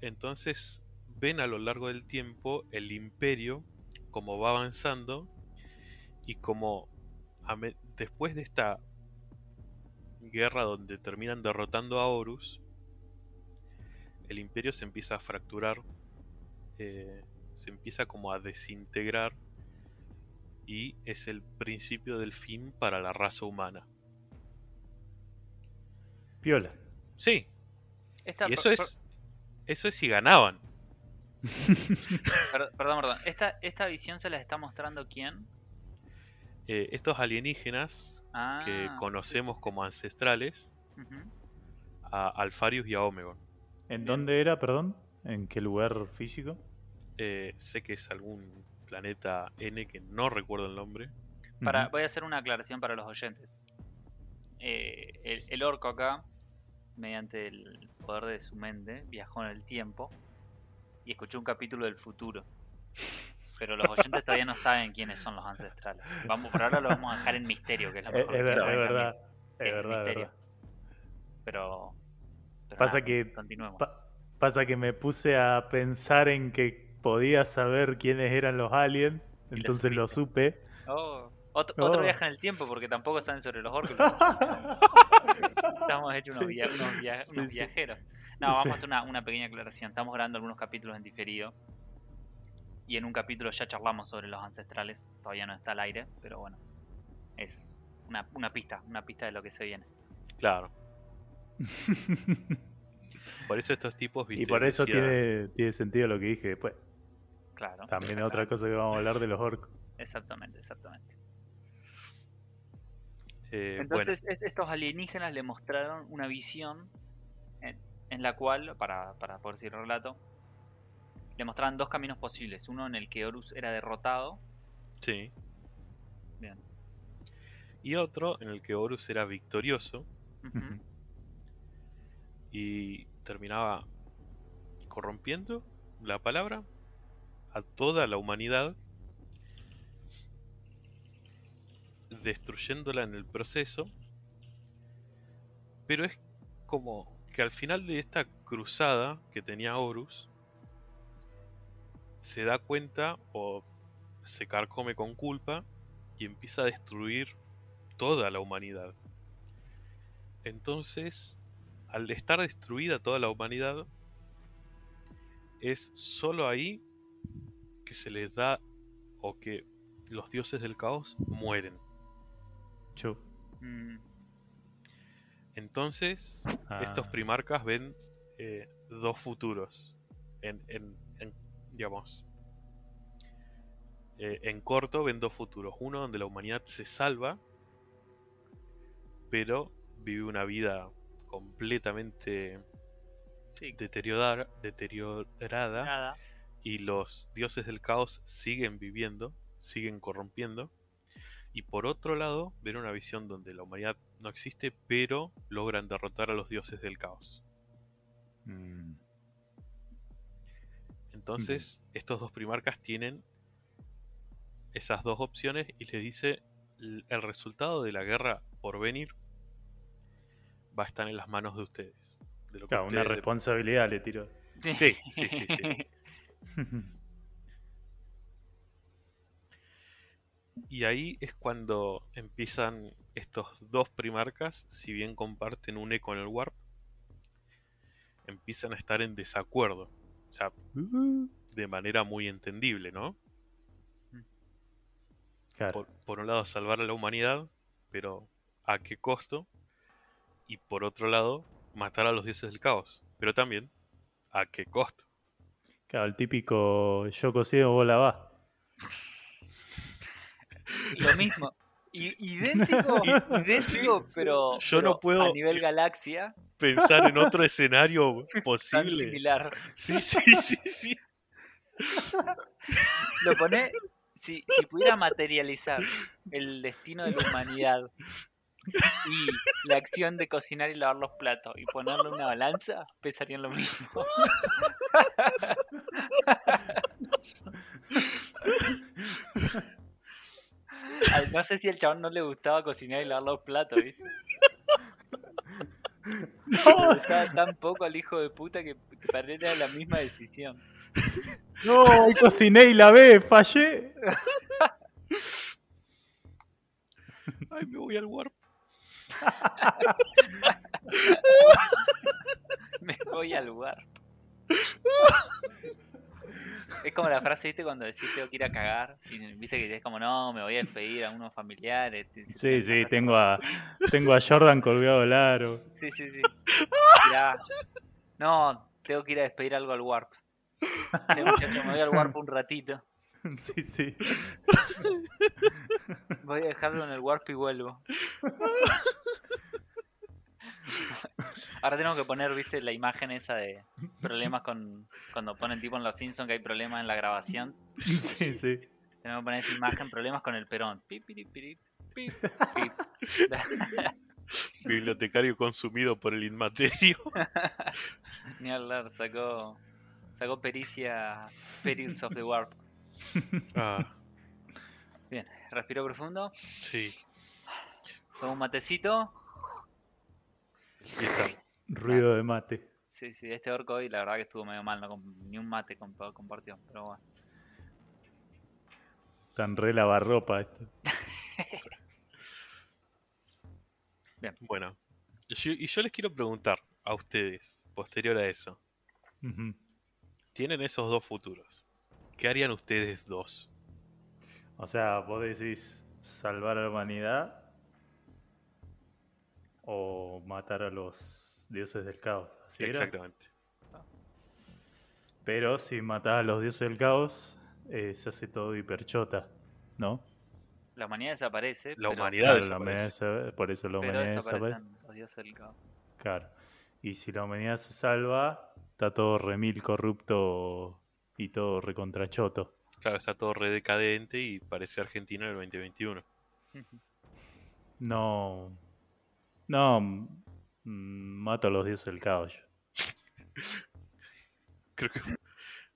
[SPEAKER 3] Entonces ven a lo largo del tiempo el imperio como va avanzando y como después de esta guerra donde terminan derrotando a Horus, el imperio se empieza a fracturar, eh, se empieza como a desintegrar y es el principio del fin para la raza humana.
[SPEAKER 2] Piola.
[SPEAKER 3] Sí,
[SPEAKER 1] Esta,
[SPEAKER 3] y eso
[SPEAKER 1] per-
[SPEAKER 3] es, eso es si ganaban.
[SPEAKER 1] per- perdón, perdón. Esta, esta visión se la está mostrando quién?
[SPEAKER 3] Eh, estos alienígenas
[SPEAKER 1] Ah,
[SPEAKER 3] que
[SPEAKER 1] sí,
[SPEAKER 3] conocemos
[SPEAKER 1] sí, sí.
[SPEAKER 3] como ancestrales a Alfarius y a Omegon.
[SPEAKER 2] ¿En dónde era, perdón? ¿En qué lugar físico?
[SPEAKER 3] Eh, sé que es algún planeta N que no recuerdo el nombre.
[SPEAKER 1] Para, voy a hacer una aclaración para los oyentes. Eh, el, el orco acá, mediante el poder de su mente, viajó en el tiempo y escuchó un capítulo del futuro. Pero los oyentes todavía no saben quiénes son los ancestrales. Vamos, por ahora lo vamos a dejar en misterio, que es la mejor
[SPEAKER 2] es es verdad. Es
[SPEAKER 1] Es
[SPEAKER 2] verdad, es verdad.
[SPEAKER 1] Pero, pero
[SPEAKER 2] Pasa
[SPEAKER 1] nada,
[SPEAKER 2] que-
[SPEAKER 1] continuemos.
[SPEAKER 2] Pa- pasa que me puse a pensar en que podía saber quiénes eran los aliens,
[SPEAKER 1] lo
[SPEAKER 2] entonces lo supe.
[SPEAKER 1] Oh, otro, otro
[SPEAKER 2] Oh.
[SPEAKER 1] viaje en el tiempo porque tampoco saben sobre los orcos. Estamos hechos unos,
[SPEAKER 2] Sí.
[SPEAKER 1] via- unos via-
[SPEAKER 2] Sí,
[SPEAKER 1] unos
[SPEAKER 2] sí.
[SPEAKER 1] viajeros. No, vamos
[SPEAKER 2] Sí.
[SPEAKER 1] a hacer una, una pequeña aclaración. Estamos grabando algunos capítulos en diferido. Y en un capítulo ya charlamos sobre los ancestrales. Todavía no está al aire, pero bueno. Es una, una pista, una pista de lo que se viene.
[SPEAKER 3] Claro. Por eso estos tipos,
[SPEAKER 2] y por eso tiene, tiene sentido lo que dije después.
[SPEAKER 1] Claro.
[SPEAKER 2] También es otra cosa que vamos a hablar de los orcos.
[SPEAKER 1] Exactamente, exactamente.
[SPEAKER 3] eh,
[SPEAKER 1] Entonces est- estos alienígenas le mostraron una visión en, en la cual, para, para poder seguir el relato, le mostraron dos caminos posibles. Uno en el que Horus era derrotado.
[SPEAKER 3] sí.
[SPEAKER 1] Bien.
[SPEAKER 3] Y otro en el que Horus era victorioso y terminaba corrompiendo la palabra a toda la humanidad, destruyéndola en el proceso, pero es como que al final de esta cruzada que tenía Horus, se da cuenta o se carcome con culpa y empieza a destruir toda la humanidad. Entonces, al estar destruida toda la humanidad, es solo ahí que se les da o que los dioses del caos mueren.
[SPEAKER 2] Chu.
[SPEAKER 1] Mm,
[SPEAKER 3] Entonces, estos
[SPEAKER 2] Ah.
[SPEAKER 3] primarcas ven eh, dos futuros. En, en- en, digamos. eh, en corto ven dos futuros. Uno donde la humanidad se salva, pero vive una vida completamente
[SPEAKER 1] sí,
[SPEAKER 3] deteriorada, deteriorada
[SPEAKER 1] nada.
[SPEAKER 3] Y los dioses del caos siguen viviendo, siguen corrompiendo. Y por otro lado, ven una visión donde la humanidad no existe, pero logran derrotar a los dioses del caos.
[SPEAKER 2] Mm,
[SPEAKER 3] Entonces, estos dos primarcas tienen esas dos opciones y les dice "L- el resultado de la guerra por venir va a estar en las manos de ustedes. De lo que
[SPEAKER 2] claro, una responsabilidad le tiró.
[SPEAKER 3] Sí, sí, sí, sí. Y ahí es cuando empiezan estos dos primarcas, si bien comparten un eco en el warp, empiezan a estar en desacuerdo. O sea,
[SPEAKER 2] Uh,
[SPEAKER 3] de manera muy entendible, ¿no?
[SPEAKER 2] claro.
[SPEAKER 3] Por, por un lado, salvar a la humanidad, pero ¿a qué costo? Y por otro lado, matar a los dioses del caos, pero también ¿a qué costo?
[SPEAKER 2] Claro, el típico yo cocino, vos lavás.
[SPEAKER 1] Lo mismo. I- idéntico, idéntico, pero,
[SPEAKER 3] Yo no puedo-
[SPEAKER 1] a nivel galaxia,
[SPEAKER 3] Pensar en otro escenario posible.
[SPEAKER 1] similar.
[SPEAKER 3] Sí, sí, sí, sí.
[SPEAKER 1] Lo pone, si, si pudiera materializar el destino de la humanidad y la acción de cocinar y lavar los platos y ponerlo en una balanza, pesarían lo mismo. Ay, No sé si al chabón no le gustaba cocinar y lavar los platos, ¿viste? Le gustaba tan poco al hijo de puta que, que para él era la misma decisión.
[SPEAKER 2] No, cociné y lavé, fallé.
[SPEAKER 3] Ay, me voy al warp.
[SPEAKER 1] Me voy al lugar. Es como la frase, ¿viste? Cuando decís tengo que ir a cagar. Y viste que es como, no, me voy a despedir a unos familiares.
[SPEAKER 2] Sí, sí, tengo a, tengo a Jordan colgado aro.
[SPEAKER 1] como- Sí, sí, sí. Mirá. No, tengo que ir a despedir algo al Warp. Muchacho, me voy al Warp un ratito.
[SPEAKER 2] Sí, sí.
[SPEAKER 1] Voy a dejarlo en el Warp y vuelvo. Ahora tenemos que poner, viste, la imagen esa de problemas con. Cuando ponen tipo en los Simpsons que hay problemas en la grabación.
[SPEAKER 2] Sí, sí.
[SPEAKER 1] Tenemos que poner esa imagen, problemas con el perón. Pip, pirip, pirip, pip, pip.
[SPEAKER 3] Bibliotecario consumido por el inmaterio.
[SPEAKER 1] Ni hablar, sacó. Sacó pericia Perils of the Warp.
[SPEAKER 3] Ah,
[SPEAKER 1] Bien, respiro profundo.
[SPEAKER 3] sí.
[SPEAKER 1] Toma un matecito.
[SPEAKER 3] Y está.
[SPEAKER 2] Ruido de mate.
[SPEAKER 1] Sí, sí, este orco hoy la verdad que estuvo medio mal, no ni un mate comp- compartió, pero bueno.
[SPEAKER 2] Tan re lavarropa esto.
[SPEAKER 3] Bueno. Yo- y yo les quiero preguntar a ustedes, posterior a eso. Tienen esos dos futuros. ¿Qué harían ustedes dos?
[SPEAKER 2] O sea, vos decís salvar a la humanidad o matar a los dioses del caos. ¿así era?
[SPEAKER 3] Exactamente.
[SPEAKER 2] Pero si matás a los dioses del caos, eh, se hace todo hiperchota, ¿no?
[SPEAKER 1] La humanidad desaparece,
[SPEAKER 3] La
[SPEAKER 1] pero,
[SPEAKER 3] humanidad
[SPEAKER 2] Claro, la
[SPEAKER 3] desaparece.
[SPEAKER 2] humanidad por eso la
[SPEAKER 1] pero
[SPEAKER 2] humanidad desaparece.
[SPEAKER 1] los dioses del caos.
[SPEAKER 2] Claro. Y si la humanidad se salva, está todo remil corrupto y todo recontrachoto.
[SPEAKER 3] Claro, está todo re decadente y parece Argentina en el 2021.
[SPEAKER 2] No. No. mm, Mato a los dioses del caos. yo.
[SPEAKER 3] Creo que,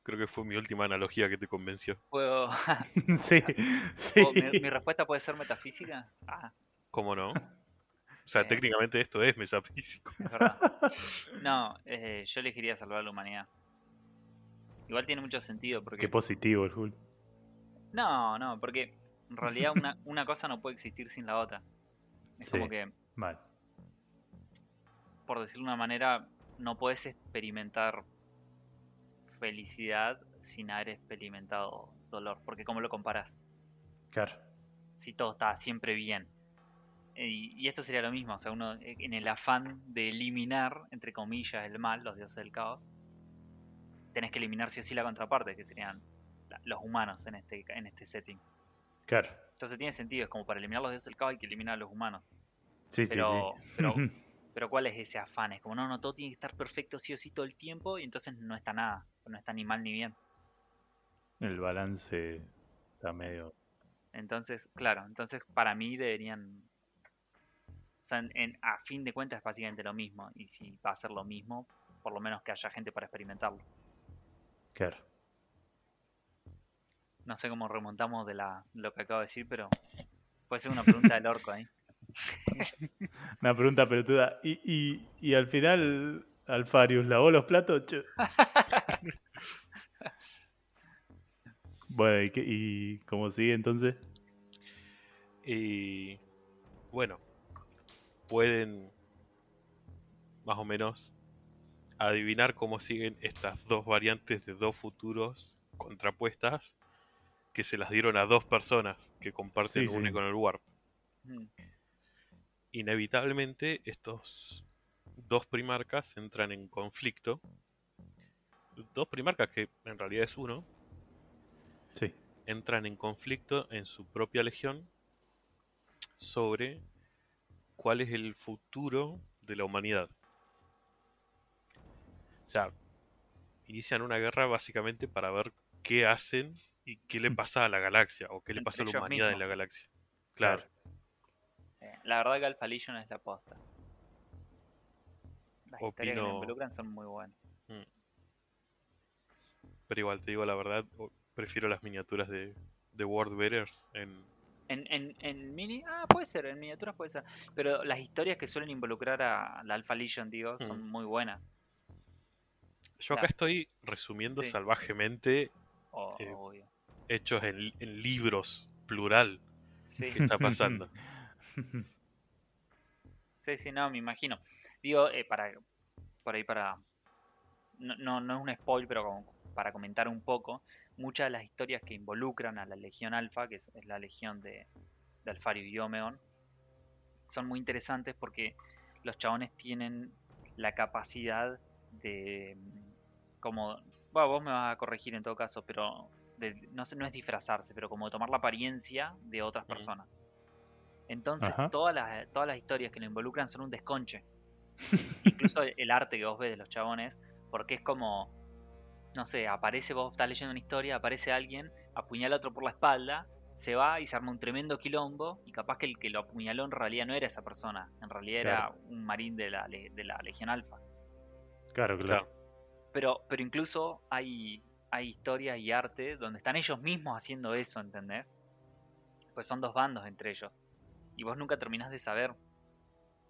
[SPEAKER 3] creo que fue mi última analogía que te convenció.
[SPEAKER 1] ¿Puedo...
[SPEAKER 2] sí, sí.
[SPEAKER 1] ¿puedo- mi, mi respuesta puede ser metafísica? Ah,
[SPEAKER 3] ¿Cómo no? O sea,
[SPEAKER 1] Eh.
[SPEAKER 3] técnicamente esto es metafísico.
[SPEAKER 1] es verdad. No, eh, yo elegiría salvar a la humanidad. Igual tiene mucho sentido porque...
[SPEAKER 2] Qué positivo el Hulk.
[SPEAKER 1] No, no, porque en realidad una, una cosa no puede existir sin la otra. Es como que,
[SPEAKER 2] Mal.
[SPEAKER 1] por decirlo de una manera, no puedes experimentar felicidad sin haber experimentado dolor. Porque ¿cómo lo comparas?
[SPEAKER 2] Claro.
[SPEAKER 1] Si todo está siempre bien. Y, y esto sería lo mismo, o sea, uno en el afán de eliminar, entre comillas, el mal, los dioses del caos, tenés que eliminar sí o sí la contraparte, que serían la- los humanos en este, en este setting.
[SPEAKER 2] Claro.
[SPEAKER 1] Entonces tiene sentido, es como para eliminar los dioses del caos hay que eliminar a los humanos.
[SPEAKER 2] Sí,
[SPEAKER 1] Pero,
[SPEAKER 2] sí, sí.
[SPEAKER 1] pero, pero ¿cuál es ese afán? Es como, no, no, todo tiene que estar perfecto sí o sí todo el tiempo y entonces no está nada, no está ni mal ni bien.
[SPEAKER 2] el balance está medio.
[SPEAKER 1] Entonces, claro, entonces para mí deberían... O sea, en- en- a fin de cuentas es básicamente lo mismo. Y si va a ser lo mismo, por lo menos que haya gente para experimentarlo.
[SPEAKER 2] Claro.
[SPEAKER 1] No sé cómo remontamos de la, lo que acabo de decir, pero puede ser una pregunta del orco ahí.
[SPEAKER 2] Una pregunta pelotuda. ¿Y, y, y al final Alfarius lavó los platos? Bueno, ¿y, qué- y cómo sigue entonces?
[SPEAKER 3] Y bueno, pueden más o menos adivinar cómo siguen estas dos variantes de dos futuros contrapuestas que se las dieron a dos personas que comparten
[SPEAKER 2] Sí,
[SPEAKER 3] une
[SPEAKER 2] sí.
[SPEAKER 3] con el Warp.
[SPEAKER 1] Mm,
[SPEAKER 3] Inevitablemente estos dos primarcas entran en conflicto. Dos primarcas que en realidad es uno,
[SPEAKER 2] Sí.
[SPEAKER 3] entran en conflicto en su propia legión sobre cuál es el futuro de la humanidad. O sea, inician una guerra básicamente para ver qué hacen y qué le pasa a la galaxia o qué le pasa a la humanidad en la galaxia. Claro.
[SPEAKER 1] eh, la verdad que Alpha Legion es la posta. Las historias que involucran son muy buenas.
[SPEAKER 3] Pero igual te digo la verdad, prefiero las miniaturas de, de World Bearers en,
[SPEAKER 1] En, en, en mini, ah, puede ser, en miniaturas puede ser. Pero las historias que suelen involucrar a la Alpha Legion, digo, son
[SPEAKER 3] Mm.
[SPEAKER 1] muy buenas.
[SPEAKER 3] Yo acá
[SPEAKER 1] Claro.
[SPEAKER 3] estoy resumiendo
[SPEAKER 1] Sí.
[SPEAKER 3] salvajemente
[SPEAKER 1] O-
[SPEAKER 3] Eh,
[SPEAKER 1] obvio.
[SPEAKER 3] hechos en, en libros, plural,
[SPEAKER 1] Sí,
[SPEAKER 3] que está pasando.
[SPEAKER 1] sí, sí, no, me imagino. Digo, eh, para, por ahí para, no, no, no es un spoil, pero como para comentar un poco, muchas de las historias que involucran a la Legión Alpha, que es, es la Legión de, de Alfario y Omegon, son muy interesantes porque los chabones tienen la capacidad de, como, bueno, vos me vas a corregir en todo caso, pero de- no, sé, no es disfrazarse, pero como tomar la apariencia de otras
[SPEAKER 3] Mm.
[SPEAKER 1] personas. Entonces,
[SPEAKER 2] Ajá.
[SPEAKER 1] todas las, todas las historias que lo involucran son un desconche. Incluso el, arte que vos ves de los chabones, porque es como, no sé, aparece, vos estás leyendo una historia, aparece alguien, apuñala a otro por la espalda, se va y se arma un tremendo quilombo, y capaz que el que lo apuñaló en realidad no era esa persona, en realidad era un marín de la, de la Legión Alfa.
[SPEAKER 2] Claro, claro.
[SPEAKER 1] Pero, pero incluso hay, hay historias y arte donde están ellos mismos haciendo eso, ¿entendés? Pues son dos bandos entre ellos. Y vos nunca terminás de saber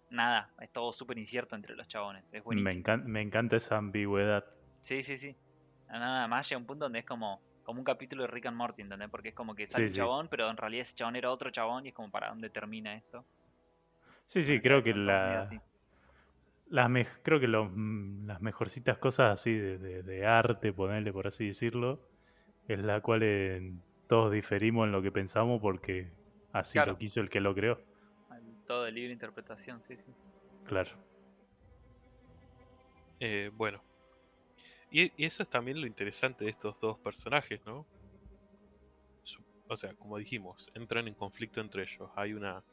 [SPEAKER 1] nada. Es todo súper incierto entre los chabones. Es
[SPEAKER 2] Me,
[SPEAKER 1] buenísimo.
[SPEAKER 2] me encanta esa ambigüedad.
[SPEAKER 1] Sí, sí, sí. Nada más llega un punto donde es como, como un capítulo de Rick and Morty, ¿entendés? Porque es como que sale
[SPEAKER 2] Sí,
[SPEAKER 1] un
[SPEAKER 2] sí.
[SPEAKER 1] chabón, pero en realidad ese chabón era otro chabón y es como para dónde termina esto.
[SPEAKER 2] Sí, sí, creo que la. Las mej- creo que los, mm, las mejorcitas cosas así de, de- de arte, ponerle por así decirlo, es la cual eh, todos diferimos en lo que pensamos porque así
[SPEAKER 1] Claro.
[SPEAKER 2] lo quiso el que lo creó.
[SPEAKER 1] Todo de libre interpretación, sí, sí.
[SPEAKER 2] Claro.
[SPEAKER 3] Eh, bueno. Y, y eso es también lo interesante de estos dos personajes, ¿no? Su- o sea, como dijimos, entran en conflicto entre ellos. Hay una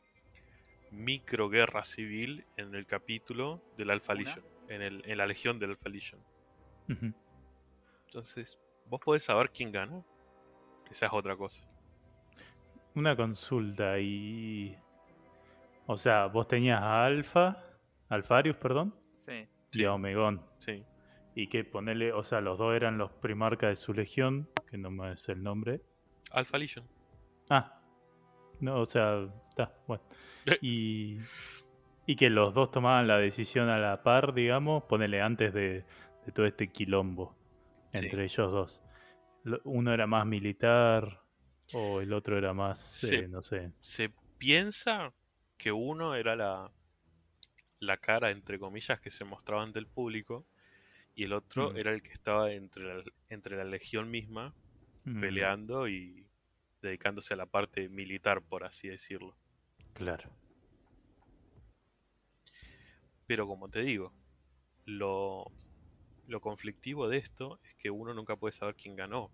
[SPEAKER 3] micro guerra civil en el capítulo del Alpha
[SPEAKER 1] ¿Una?
[SPEAKER 3] Legion, en, el, en la legión del Alpha Legion. Entonces, ¿vos podés saber quién gana? Esa es otra cosa.
[SPEAKER 2] Una consulta y... O sea, vos tenías a Alfa, Alfarius, perdón,
[SPEAKER 1] Sí.
[SPEAKER 2] y a Omegón.
[SPEAKER 3] Sí.
[SPEAKER 2] Y que ponerle, o sea, los dos eran los primarcas de su legión, que no me es el nombre.
[SPEAKER 3] Alpha Legion.
[SPEAKER 2] Ah, no, o sea, está, bueno.
[SPEAKER 3] Eh.
[SPEAKER 2] Y, y que los dos tomaban la decisión a la par, digamos, ponele antes de, de todo este quilombo
[SPEAKER 3] Sí.
[SPEAKER 2] entre ellos dos. Uno era más militar o el otro era más,
[SPEAKER 3] Sí.
[SPEAKER 2] eh, no sé.
[SPEAKER 3] Se piensa que uno era la, la cara, entre comillas, que se mostraba ante el público, y el otro
[SPEAKER 2] Mm.
[SPEAKER 3] era el que estaba entre la, entre la legión misma,
[SPEAKER 2] mm,
[SPEAKER 3] peleando y dedicándose a la parte militar, por así decirlo.
[SPEAKER 2] Claro.
[SPEAKER 3] Pero como te digo, lo, lo conflictivo de esto es que uno nunca puede saber quién ganó.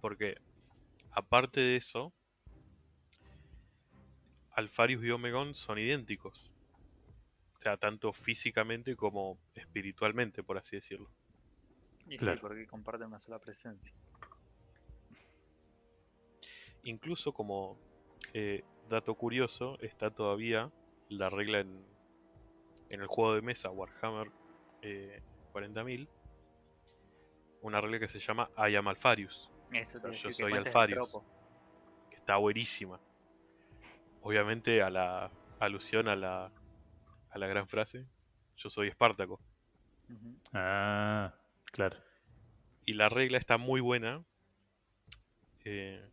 [SPEAKER 3] Porque, aparte de eso, Alfarius y Omegon son idénticos. O sea, tanto físicamente como espiritualmente, por así decirlo.
[SPEAKER 1] Y
[SPEAKER 2] Claro.
[SPEAKER 1] sí, porque comparten una sola presencia.
[SPEAKER 3] Incluso como eh, dato curioso, está todavía la regla en, en el juego de mesa Warhammer eh, 40.000 una regla que se llama I am Alfarius,
[SPEAKER 1] Eso
[SPEAKER 3] O sea,
[SPEAKER 1] te
[SPEAKER 3] yo soy Alfarius. que está buenísima. Obviamente a la alusión a la, a la gran frase, yo soy Espartaco.
[SPEAKER 2] Ah, claro.
[SPEAKER 3] Y la regla está muy buena. Eh,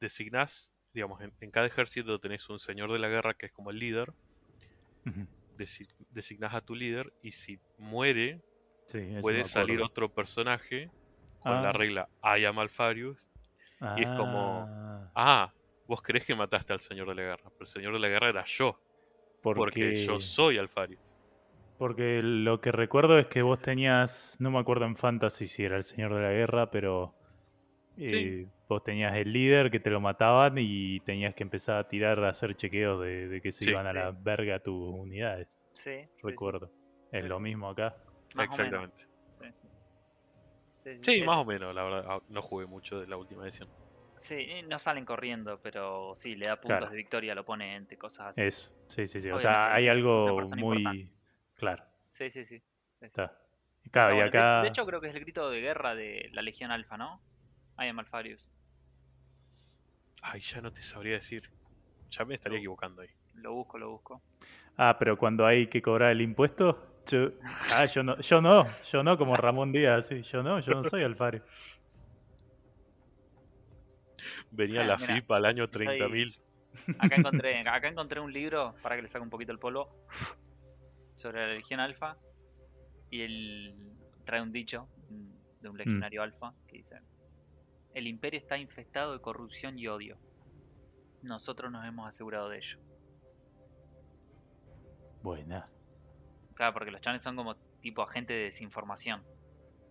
[SPEAKER 3] designás, digamos, en, en cada ejército tenés un señor de la guerra que es como el líder. Desi- designás a tu líder y si muere,
[SPEAKER 2] Sí,
[SPEAKER 3] puede salir otro personaje con
[SPEAKER 2] Ah.
[SPEAKER 3] la regla I am Alfarius. y es como-
[SPEAKER 2] Ah,
[SPEAKER 3] Ah, vos creés que mataste al señor de la guerra, pero el señor de la guerra era yo,
[SPEAKER 2] porque,
[SPEAKER 3] porque yo soy Alfarius.
[SPEAKER 2] porque lo que recuerdo es que vos tenías, no me acuerdo en Fantasy si era el Señor de la Guerra, pero eh, vos tenías el líder que te lo mataban y tenías que empezar a tirar, a hacer chequeos de, de que se
[SPEAKER 3] Sí.
[SPEAKER 2] iban a la verga tus unidades.
[SPEAKER 1] Sí.
[SPEAKER 2] Recuerdo. Es
[SPEAKER 1] Sí.
[SPEAKER 2] lo mismo acá.
[SPEAKER 1] Más.
[SPEAKER 3] Exactamente.
[SPEAKER 1] Sí,
[SPEAKER 3] más o menos, la verdad. ah, No jugué mucho de la última edición.
[SPEAKER 1] Sí, no salen corriendo, pero sí, le da puntos
[SPEAKER 2] Claro.
[SPEAKER 1] de victoria al oponente, cosas así.
[SPEAKER 2] Eso, sí, sí, sí. O sea, hay algo muy...
[SPEAKER 1] importante.
[SPEAKER 2] Claro,
[SPEAKER 1] Sí, sí, sí.
[SPEAKER 2] está. Claro, y.
[SPEAKER 1] De, hecho, creo que es el grito de guerra de la Legión Alfa, ¿no? I am Alfarius.
[SPEAKER 3] Ay, ya no te sabría decir. Ya me estaría equivocando ahí.
[SPEAKER 1] Lo busco, lo busco.
[SPEAKER 2] Ah, pero cuando hay que cobrar el impuesto, yo, ah, yo no, yo no, yo no, como Ramón Díaz, sí, yo no, yo no soy Alfaro.
[SPEAKER 3] Venía
[SPEAKER 1] Ah,
[SPEAKER 3] la
[SPEAKER 1] mira,
[SPEAKER 3] FIP al año
[SPEAKER 1] estoy-
[SPEAKER 3] 30.000.
[SPEAKER 1] Acá encontré, acá encontré un libro, para que le saque un poquito el polvo, sobre la Legión Alfa. Y él trae un dicho mm, de un legionario alfa que dice: El imperio está infestado de corrupción y odio. Nosotros nos hemos asegurado de ello.
[SPEAKER 2] Buena,
[SPEAKER 1] Claro, porque los chanes son como tipo agente de desinformación.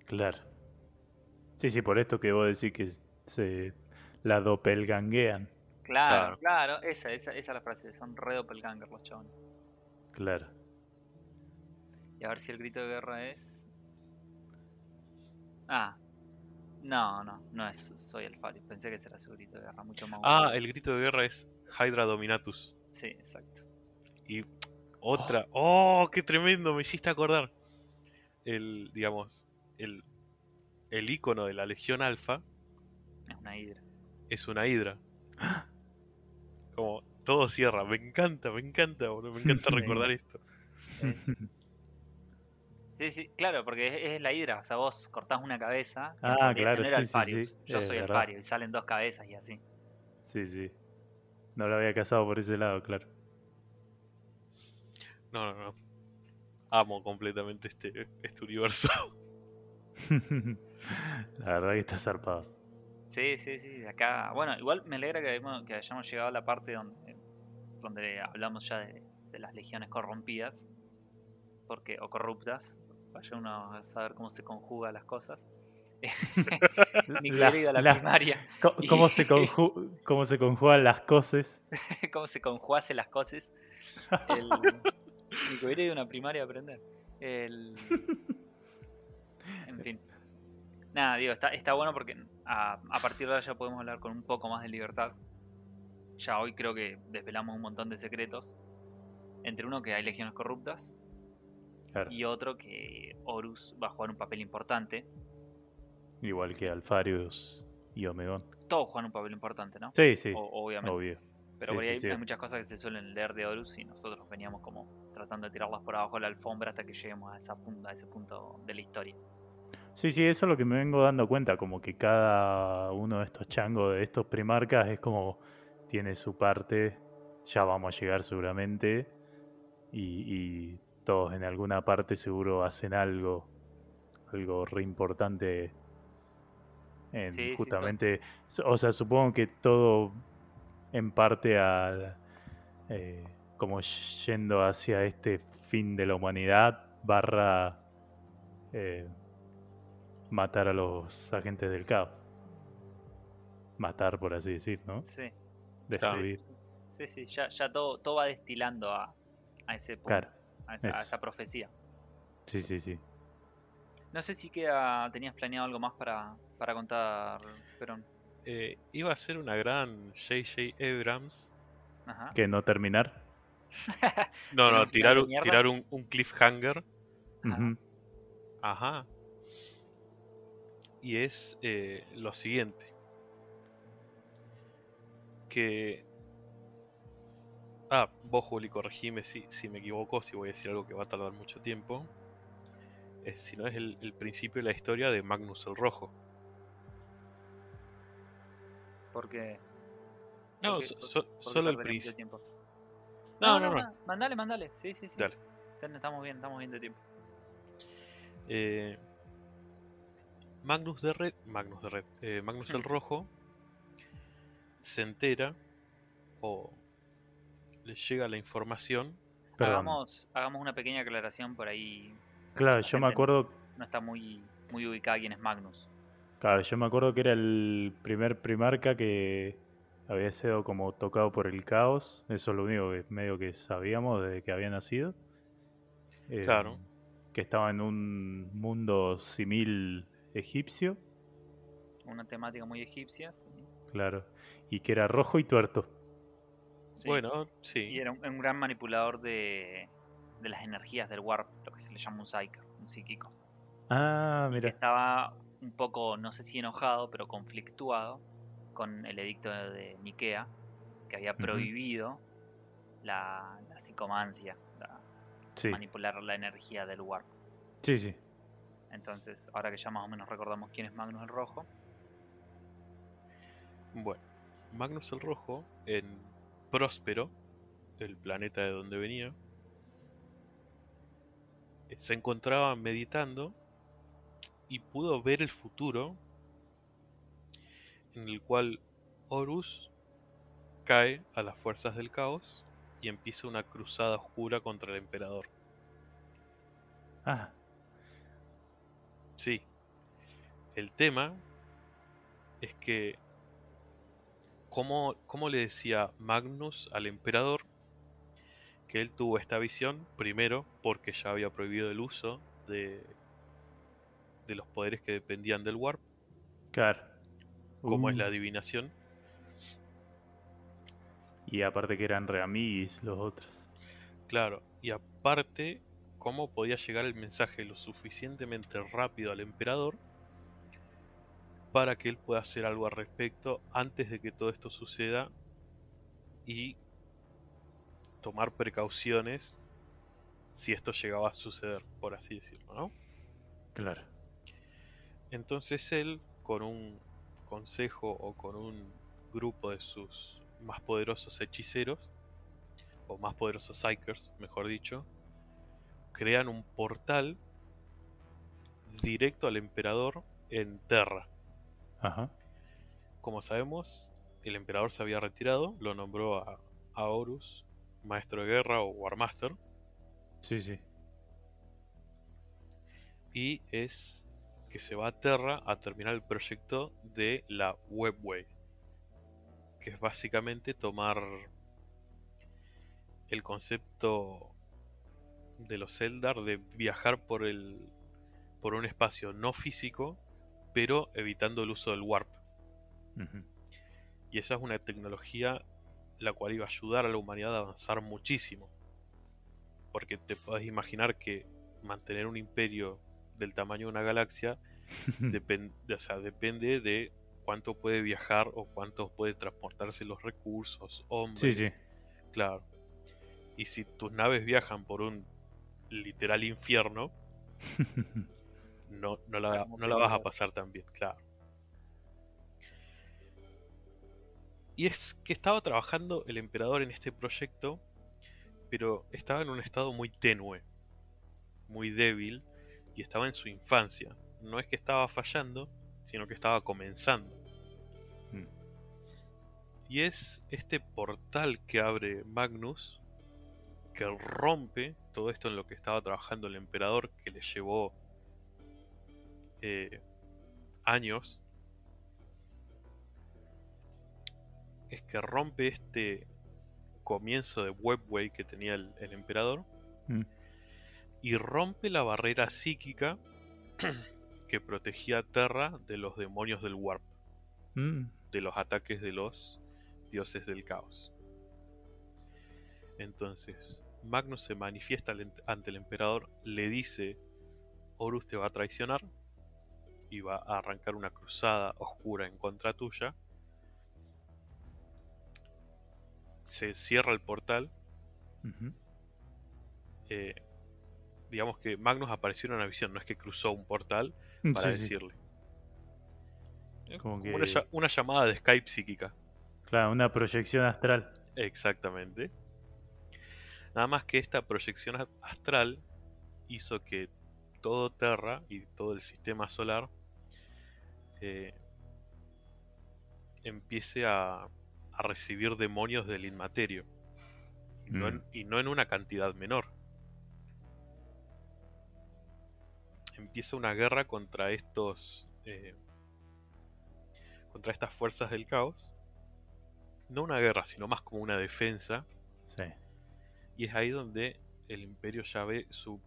[SPEAKER 2] claro. Sí, sí, por esto que vos decís que se la doppelganguean.
[SPEAKER 1] Claro,
[SPEAKER 3] Claro.
[SPEAKER 1] claro, esa, esa, esa es la frase. Son re doppelganger los chavales.
[SPEAKER 2] Claro.
[SPEAKER 1] Y a ver si el grito de guerra es. Ah. No, no, no es Soy Alfarius. Pensé que ese era su grito de guerra, mucho más.
[SPEAKER 3] Ah, el grito de guerra es Hydra Dominatus.
[SPEAKER 1] Sí, exacto.
[SPEAKER 3] Y otra. ¡Oh, qué tremendo! Me hiciste acordar. El, digamos, el, el icono de la Legión Alfa
[SPEAKER 1] Es una hidra.
[SPEAKER 3] es una hidra. Como todo cierra. Me encanta, me encanta, boludo. Me encanta recordar esto.
[SPEAKER 1] Sí, sí, claro, porque es, es la hidra. O sea, vos cortás una cabeza. y
[SPEAKER 2] Ah, claro,
[SPEAKER 1] ser
[SPEAKER 2] sí, sí,
[SPEAKER 1] Alfarius.
[SPEAKER 2] sí,
[SPEAKER 1] Yo
[SPEAKER 2] es
[SPEAKER 1] soy
[SPEAKER 2] verdad.
[SPEAKER 1] Alfarius. Y salen dos cabezas y así.
[SPEAKER 2] Sí, sí. No lo había casado por ese lado, claro.
[SPEAKER 3] No, no, no. Amo completamente este, este universo.
[SPEAKER 2] La verdad que está zarpado.
[SPEAKER 1] Sí, sí, sí. de Acá. Bueno, igual me alegra que, hayamos- que hayamos llegado a la parte donde, donde hablamos ya de, de las legiones corrompidas. Porque, o corruptas. Vaya uno a saber cómo se conjugan las cosas. Mi
[SPEAKER 2] La-
[SPEAKER 1] la,
[SPEAKER 2] la-
[SPEAKER 1] primaria.
[SPEAKER 2] ¿Cómo, se conju- cómo se conjugan las cosas?
[SPEAKER 1] cómo se conjuase las cosas. El, ido a una primaria a aprender. El, en fin. Nada, digo, está, está bueno porque a, a partir de ahora ya podemos hablar con un poco más de libertad. Ya hoy creo que desvelamos un montón de secretos. Entre uno que hay legiones corruptas
[SPEAKER 2] Claro,
[SPEAKER 1] y otro que Horus va a jugar un papel importante.
[SPEAKER 2] igual que Alfarius y Omegón.
[SPEAKER 1] Todos juegan un papel importante, ¿no?
[SPEAKER 2] Sí, sí,
[SPEAKER 1] O- obviamente.
[SPEAKER 2] obvio.
[SPEAKER 1] Pero
[SPEAKER 2] Sí,
[SPEAKER 1] por ahí
[SPEAKER 2] sí,
[SPEAKER 1] hay,
[SPEAKER 2] sí.
[SPEAKER 1] hay muchas cosas que se suelen leer de Horus y nosotros veníamos como tratando de tirarlas por abajo de la alfombra hasta que lleguemos a, esa punta, a ese punto de la historia.
[SPEAKER 2] Sí, sí, eso es lo que me vengo dando cuenta, como que cada uno de estos changos, de estos primarcas, es como tiene su parte, ya vamos a llegar seguramente, y, y todos en alguna parte seguro hacen algo, algo re importante en
[SPEAKER 1] Sí, sí, to-
[SPEAKER 2] justamente, o sea, supongo que todo en parte a, eh, como yendo hacia este fin de la humanidad, barra... eh, matar a los agentes del caos. Matar, por así decir, ¿no?
[SPEAKER 1] Sí,
[SPEAKER 2] Destruir.
[SPEAKER 1] sí, sí, ya, ya todo, todo va destilando a, a ese punto,
[SPEAKER 2] Claro.
[SPEAKER 1] A, esa, a
[SPEAKER 2] eso.
[SPEAKER 1] esa profecía.
[SPEAKER 2] Sí, sí, sí.
[SPEAKER 1] No sé si queda, tenías planeado algo más para, para contar, Perón.
[SPEAKER 3] Eh, iba a ser una gran J.J. Abrams.
[SPEAKER 1] Ajá.
[SPEAKER 2] Que no terminar.
[SPEAKER 3] No,
[SPEAKER 1] ¿Tiene
[SPEAKER 3] no, tirar, un- tirar un, un cliffhanger
[SPEAKER 1] Ajá.
[SPEAKER 3] Ajá. Y es eh, lo siguiente. Que... Ah, vos Juli, corregime si, si me equivoco, si voy a decir algo que va a tardar mucho tiempo. Es, si no es el, el principio de la historia de Magnus el Rojo.
[SPEAKER 1] Porque.
[SPEAKER 3] No,
[SPEAKER 1] porque-
[SPEAKER 3] so-
[SPEAKER 1] porque-
[SPEAKER 3] so-
[SPEAKER 1] porque
[SPEAKER 3] solo el principio. No, no, no.
[SPEAKER 1] ma- Mandale, mandale. Sí, sí, sí.
[SPEAKER 3] Dale.
[SPEAKER 1] Estamos bien, estamos bien de tiempo.
[SPEAKER 3] Eh, Magnus de Red, Magnus de Red, eh, Magnus el
[SPEAKER 1] Hmm.
[SPEAKER 3] Rojo se entera o le llega la información.
[SPEAKER 1] Hagamos, hagamos una pequeña aclaración por ahí.
[SPEAKER 2] Claro,
[SPEAKER 1] la
[SPEAKER 2] yo me acuerdo,
[SPEAKER 1] No está muy, muy ubicada quién es Magnus.
[SPEAKER 2] claro, yo me acuerdo que era el primer primarca que había sido como tocado por el caos. Eso es lo único que medio que sabíamos desde que había nacido. Eh,
[SPEAKER 3] Claro.
[SPEAKER 2] Que estaba en un mundo simil egipcio,
[SPEAKER 1] Una temática muy egipcia. sí.
[SPEAKER 2] claro. Y que era rojo y tuerto.
[SPEAKER 1] Sí.
[SPEAKER 3] Bueno,
[SPEAKER 1] Y
[SPEAKER 3] sí,
[SPEAKER 1] era un, un gran manipulador de, de las energías del warp, lo que se le llama un psyker, un psíquico.
[SPEAKER 2] Ah, mira.
[SPEAKER 1] estaba un poco, no sé si enojado, pero conflictuado con el edicto de Nikea, que había prohibido la, la psicomancia, la-
[SPEAKER 2] Sí,
[SPEAKER 1] manipular la energía del warp.
[SPEAKER 2] sí, sí.
[SPEAKER 1] Entonces, ahora que ya más o menos recordamos quién es Magnus el Rojo,
[SPEAKER 3] bueno. Magnus el Rojo en Próspero, el planeta de donde venía, eh, se encontraba meditando y pudo ver el futuro en el cual Horus cae a las fuerzas del caos y empieza una cruzada oscura contra el emperador.
[SPEAKER 2] Ah,
[SPEAKER 3] Sí. El tema es que ¿cómo, cómo le decía Magnus al emperador que él tuvo esta visión? Primero, porque ya había prohibido el uso de, de los poderes que dependían del Warp,
[SPEAKER 2] claro.
[SPEAKER 3] como es
[SPEAKER 2] Uh,
[SPEAKER 3] la adivinación.
[SPEAKER 2] Y aparte que eran reamiguis los otros.
[SPEAKER 3] Claro, y aparte, cómo podía llegar el mensaje lo suficientemente rápido al emperador para que él pueda hacer algo al respecto antes de que todo esto suceda y tomar precauciones si esto llegaba a suceder, por así decirlo, ¿no?
[SPEAKER 2] Claro.
[SPEAKER 3] Entonces él, con un consejo o con un grupo de sus más poderosos hechiceros, o más poderosos psychers, mejor dicho, crean un portal directo al emperador en Terra.
[SPEAKER 2] Ajá.
[SPEAKER 3] Como sabemos, el emperador se había retirado, lo nombró a, a Horus maestro de guerra o Warmaster,
[SPEAKER 2] Sí, sí.
[SPEAKER 3] y es que se va a Terra a terminar el proyecto de la Webway, que es básicamente tomar el concepto de los Eldar de viajar por el por un espacio no físico, pero evitando el uso del warp. Y esa es una tecnología la cual iba a ayudar a la humanidad a avanzar muchísimo. Porque te puedes imaginar que mantener un imperio del tamaño de una galaxia o sea, depende de cuánto puede viajar o cuánto puede transportarse los recursos,
[SPEAKER 2] sí,
[SPEAKER 3] hombres.
[SPEAKER 2] sí.
[SPEAKER 3] Claro. Y si tus naves viajan por un literal infierno, no, no, la, no la vas a pasar tan bien, claro. Y es que estaba trabajando el emperador en este proyecto, pero estaba en un estado muy tenue, muy débil, y estaba en su infancia. No es que estaba fallando, sino que estaba comenzando.
[SPEAKER 2] Mm.
[SPEAKER 3] Y es este portal que abre Magnus que rompe todo esto en lo que estaba trabajando el emperador, que le llevó eh, años. Es que rompe este comienzo de Webway que tenía el, el emperador
[SPEAKER 2] Mm.
[SPEAKER 3] y rompe la barrera psíquica que protegía a Terra de los demonios del Warp
[SPEAKER 2] Mm,
[SPEAKER 3] de los ataques de los dioses del caos. Entonces, Magnus se manifiesta ante el emperador, le dice Horus te va a traicionar va a arrancar una cruzada oscura en contra tuya. Se cierra el portal. Eh, digamos que Magnus apareció en una visión, no es que cruzó un portal para
[SPEAKER 2] Sí, sí.
[SPEAKER 3] decirle.
[SPEAKER 2] Como
[SPEAKER 3] como una,
[SPEAKER 2] que-
[SPEAKER 3] una llamada de Skype psíquica.
[SPEAKER 2] Claro, una proyección astral.
[SPEAKER 3] Exactamente. Nada más que esta proyección astral hizo que todo Terra y todo el sistema solar eh, empiece a, a recibir demonios del inmaterio. Y no, en,
[SPEAKER 2] Mm.
[SPEAKER 3] y no en una cantidad menor. Empieza una guerra contra estos. eh, contra estas fuerzas del caos. No una guerra, sino más como una defensa.
[SPEAKER 2] Sí.
[SPEAKER 3] Y es ahí donde el imperio ya ve su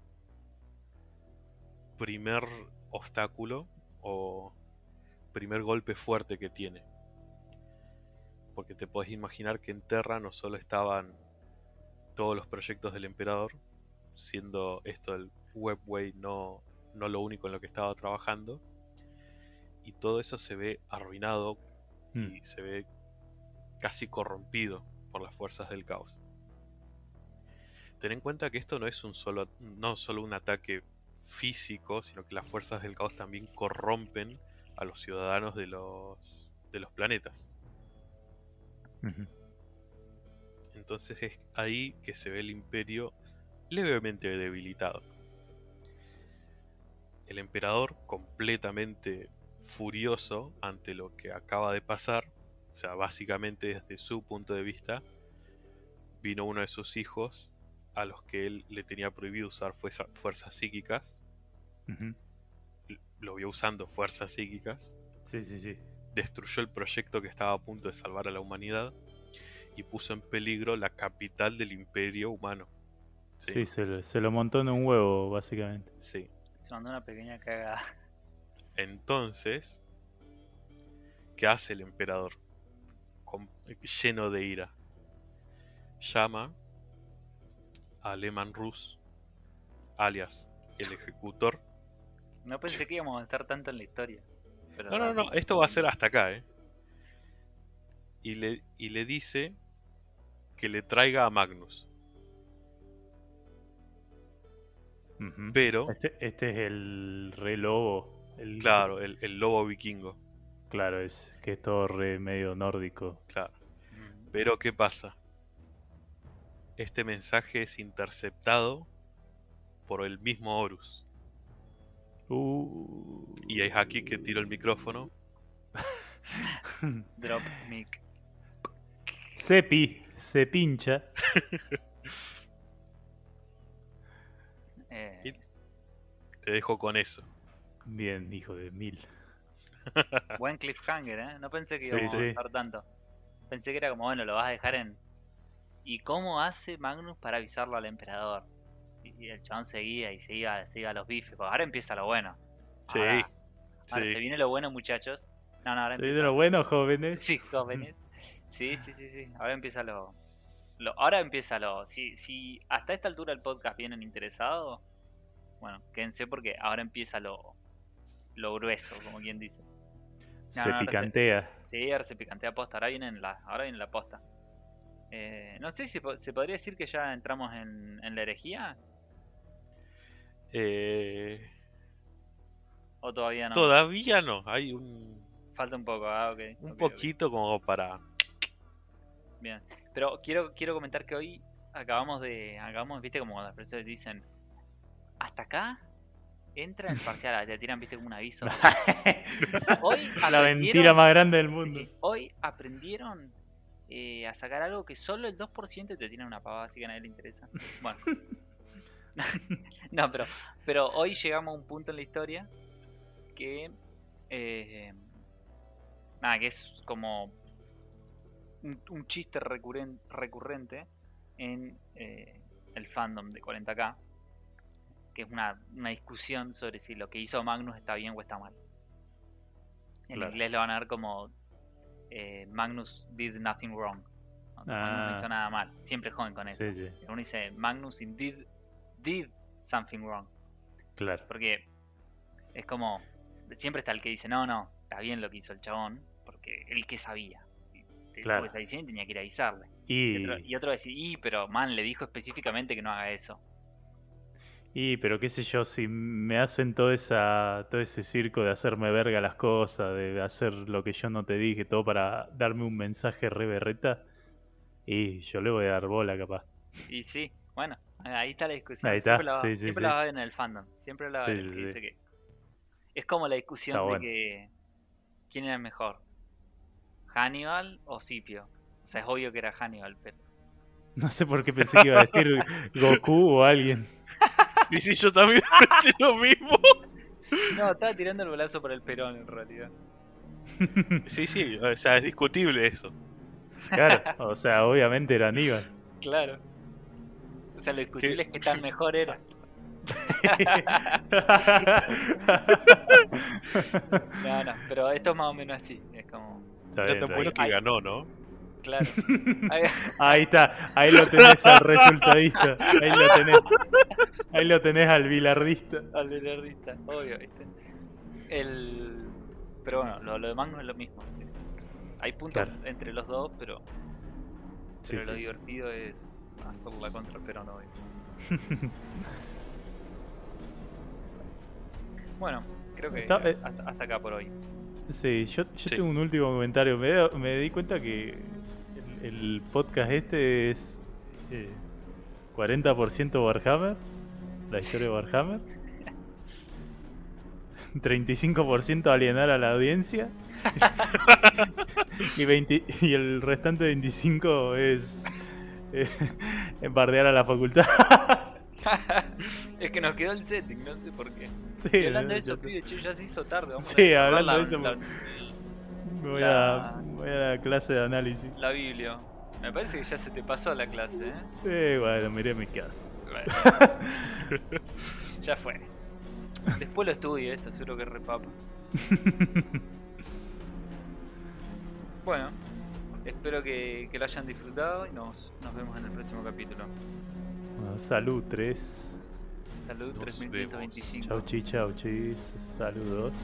[SPEAKER 3] primer obstáculo o primer golpe fuerte que tiene. Porque te podés imaginar que en Terra no solo estaban todos los proyectos del emperador, siendo esto el Webway no, no lo único en lo que estaba trabajando, y todo eso se ve arruinado
[SPEAKER 2] Mm.
[SPEAKER 3] y se ve casi corrompido por las fuerzas del caos. Ten en cuenta que esto no es un solo, no solo un ataque físico, sino que las fuerzas del caos también corrompen a los ciudadanos de los, de los planetas. Entonces es ahí que se ve el imperio levemente debilitado. El emperador completamente furioso ante lo que acaba de pasar, o sea, básicamente desde su punto de vista, vino uno de sus hijos a los que él le tenía prohibido usar fuerza- fuerzas psíquicas, l- lo vio usando fuerzas psíquicas,
[SPEAKER 2] Sí, sí, sí.
[SPEAKER 3] destruyó el proyecto que estaba a punto de salvar a la humanidad y puso en peligro la capital del imperio humano.
[SPEAKER 2] Sí, se, lo- se lo montó en un huevo, básicamente.
[SPEAKER 3] Sí.
[SPEAKER 1] Se mandó una pequeña cagada.
[SPEAKER 3] Entonces, ¿qué hace el emperador? Con- lleno de ira. Llama a Lehman Rus, alias el ejecutor.
[SPEAKER 1] No pensé que íbamos a avanzar tanto en la historia. Pero
[SPEAKER 3] No, no, no, esto va a ser hasta acá, ¿eh? Y le, y le dice que le traiga a Magnus. Pero,
[SPEAKER 2] Este, este es el re lobo. El,
[SPEAKER 3] claro, el, el lobo vikingo.
[SPEAKER 2] Claro, es que es todo re medio nórdico.
[SPEAKER 3] Claro. Pero, ¿qué pasa? Este mensaje es interceptado por el mismo Horus.
[SPEAKER 2] Uh.
[SPEAKER 3] Y es aquí que tiro el micrófono.
[SPEAKER 1] Drop mic.
[SPEAKER 2] Sepi, se pincha.
[SPEAKER 1] Eh,
[SPEAKER 3] Te dejo con eso.
[SPEAKER 2] Bien, hijo de mil.
[SPEAKER 1] buen cliffhanger, ¿eh? No pensé que
[SPEAKER 2] Sí,
[SPEAKER 1] íbamos a
[SPEAKER 2] sí.
[SPEAKER 1] avanzar tanto. Pensé que era como, bueno, lo vas a dejar en... ¿Y cómo hace Magnus para avisarlo al emperador? Y el chabón seguía y seguía, seguía a los bifes. ahora empieza lo bueno.
[SPEAKER 3] Sí.
[SPEAKER 1] Ahora,
[SPEAKER 3] sí.
[SPEAKER 1] se viene lo bueno, muchachos. No, no, ahora
[SPEAKER 2] de
[SPEAKER 1] empieza...
[SPEAKER 2] lo bueno, jóvenes.
[SPEAKER 1] Sí, jóvenes. Sí, sí, sí, sí. Ahora empieza lo... lo ahora empieza lo... Si, si hasta esta altura del podcast vienen interesados, bueno, quédense porque ahora empieza lo, lo grueso, como quien dice. No,
[SPEAKER 2] se
[SPEAKER 1] no,
[SPEAKER 2] picantea.
[SPEAKER 1] Sí, ahora se picantea posta, ahora viene la, ahora viene la posta. Eh, no sé si se podría decir que ya entramos en, en la herejía
[SPEAKER 3] Eh,
[SPEAKER 1] o todavía no.
[SPEAKER 3] Todavía no. Hay un,
[SPEAKER 1] Falta un poco, ah, ok.
[SPEAKER 3] un poquito como para.
[SPEAKER 1] Bien. Pero quiero, quiero comentar que hoy acabamos de. Acabamos, viste, como las personas dicen. Hasta acá entra el parcial, te tiran, viste, como un aviso. Hoy
[SPEAKER 2] la mentira más grande del mundo.
[SPEAKER 1] Sí, hoy aprendieron eh, a sacar algo que solo el 2% te tiene una pavada, así que a nadie le interesa. Bueno. no, pero, pero hoy llegamos a un punto en la historia que. eh, nada, que es como. Un, un chiste recurren- recurrente en eh, el fandom de 40k. Que es una, una discusión sobre si lo que hizo Magnus está bien o está mal. En
[SPEAKER 2] Claro.
[SPEAKER 1] inglés lo van a ver como eh, Magnus did nothing wrong. No, Magnus no
[SPEAKER 2] Ah.
[SPEAKER 1] hizo nada mal. Siempre joden con eso.
[SPEAKER 2] Sí, sí,
[SPEAKER 1] Uno dice Magnus indeed did something wrong.
[SPEAKER 2] claro.
[SPEAKER 1] Porque Es como, siempre está el que dice, no, no, está bien lo que hizo el chabón, porque el que sabía.
[SPEAKER 2] Claro.
[SPEAKER 1] tuvo esa y tenía que ir a avisarle.
[SPEAKER 2] Y,
[SPEAKER 1] Y otro, y otro decir, y, pero man, le dijo específicamente que no haga eso.
[SPEAKER 2] y, pero qué sé yo, si me hacen todo, esa, todo ese circo de hacerme verga las cosas, de hacer lo que yo no te dije, todo para darme un mensaje re berreta, y yo le voy a dar bola capaz.
[SPEAKER 1] Y sí, bueno, ahí está la discusión.
[SPEAKER 2] Ahí está,
[SPEAKER 1] Siempre la, va-
[SPEAKER 2] sí, sí,
[SPEAKER 1] siempre
[SPEAKER 2] sí.
[SPEAKER 1] la va a ver en el fandom. Siempre la va a
[SPEAKER 2] sí,
[SPEAKER 1] que
[SPEAKER 2] sí.
[SPEAKER 1] dice que- Es como la discusión
[SPEAKER 2] Está
[SPEAKER 1] de
[SPEAKER 2] bueno.
[SPEAKER 1] que quién era mejor, Hannibal o Scipio. O sea, es obvio que era Hannibal, pero
[SPEAKER 2] No sé por qué pensé que iba a decir Goku o alguien.
[SPEAKER 3] Sí, sí, yo también pensé lo mismo.
[SPEAKER 1] no, estaba tirando el bolazo por el Perón en realidad.
[SPEAKER 3] Sí, sí, o sea, es discutible eso.
[SPEAKER 2] Claro, o sea, obviamente era Aníbal.
[SPEAKER 1] Claro. O sea, lo discutible es que tan mejor era. No, no, pero esto es más o menos así. Es como,
[SPEAKER 2] Está bien,
[SPEAKER 3] tan bueno que
[SPEAKER 1] Ay.
[SPEAKER 3] ganó, ¿no?
[SPEAKER 1] claro. Ahí-
[SPEAKER 2] Ahí está, ahí lo tenés al resultadista. Ahí lo tenés. Ahí lo tenés al bilardista.
[SPEAKER 1] Al bilardista, obvio, ¿viste? El... Pero bueno, lo, lo demás no es lo mismo. ¿sí? Hay puntos
[SPEAKER 2] Claro.
[SPEAKER 1] entre los dos, pero,
[SPEAKER 2] Sí,
[SPEAKER 1] pero lo
[SPEAKER 2] sí.
[SPEAKER 1] divertido es hacerla contra el Perón, obvio. Bueno, creo que
[SPEAKER 2] Está- eh.
[SPEAKER 1] hasta, hasta acá por hoy.
[SPEAKER 2] Sí, yo, yo
[SPEAKER 3] Sí.
[SPEAKER 2] tengo un último comentario. Me, me di cuenta que el, el podcast este es eh, 40% Warhammer, la historia de Warhammer. 35% alienar a la audiencia. y, 20 y el restante 25 es eh, bardear a la facultad.
[SPEAKER 1] es que nos quedó el setting, no sé por qué.
[SPEAKER 2] Sí,
[SPEAKER 1] Y hablando de eso, pibe, che, ya se hizo tarde. Vamos
[SPEAKER 2] Sí,
[SPEAKER 1] a
[SPEAKER 2] hablando de eso,
[SPEAKER 1] la,
[SPEAKER 2] voy,
[SPEAKER 1] la-
[SPEAKER 2] a, voy a la clase de análisis.
[SPEAKER 1] la Biblia. Me parece que ya se te pasó la clase, ¿eh?
[SPEAKER 2] Eh, bueno, miré mi casa.
[SPEAKER 1] Bueno, ya fue. Después lo estudio, esto seguro que repapa. Bueno, espero que, que lo hayan disfrutado y nos, nos vemos en el próximo capítulo.
[SPEAKER 2] Bueno, salud 3.
[SPEAKER 1] Salud,
[SPEAKER 3] Nos
[SPEAKER 1] 3525.
[SPEAKER 2] Chau chi chau chis. Saludos.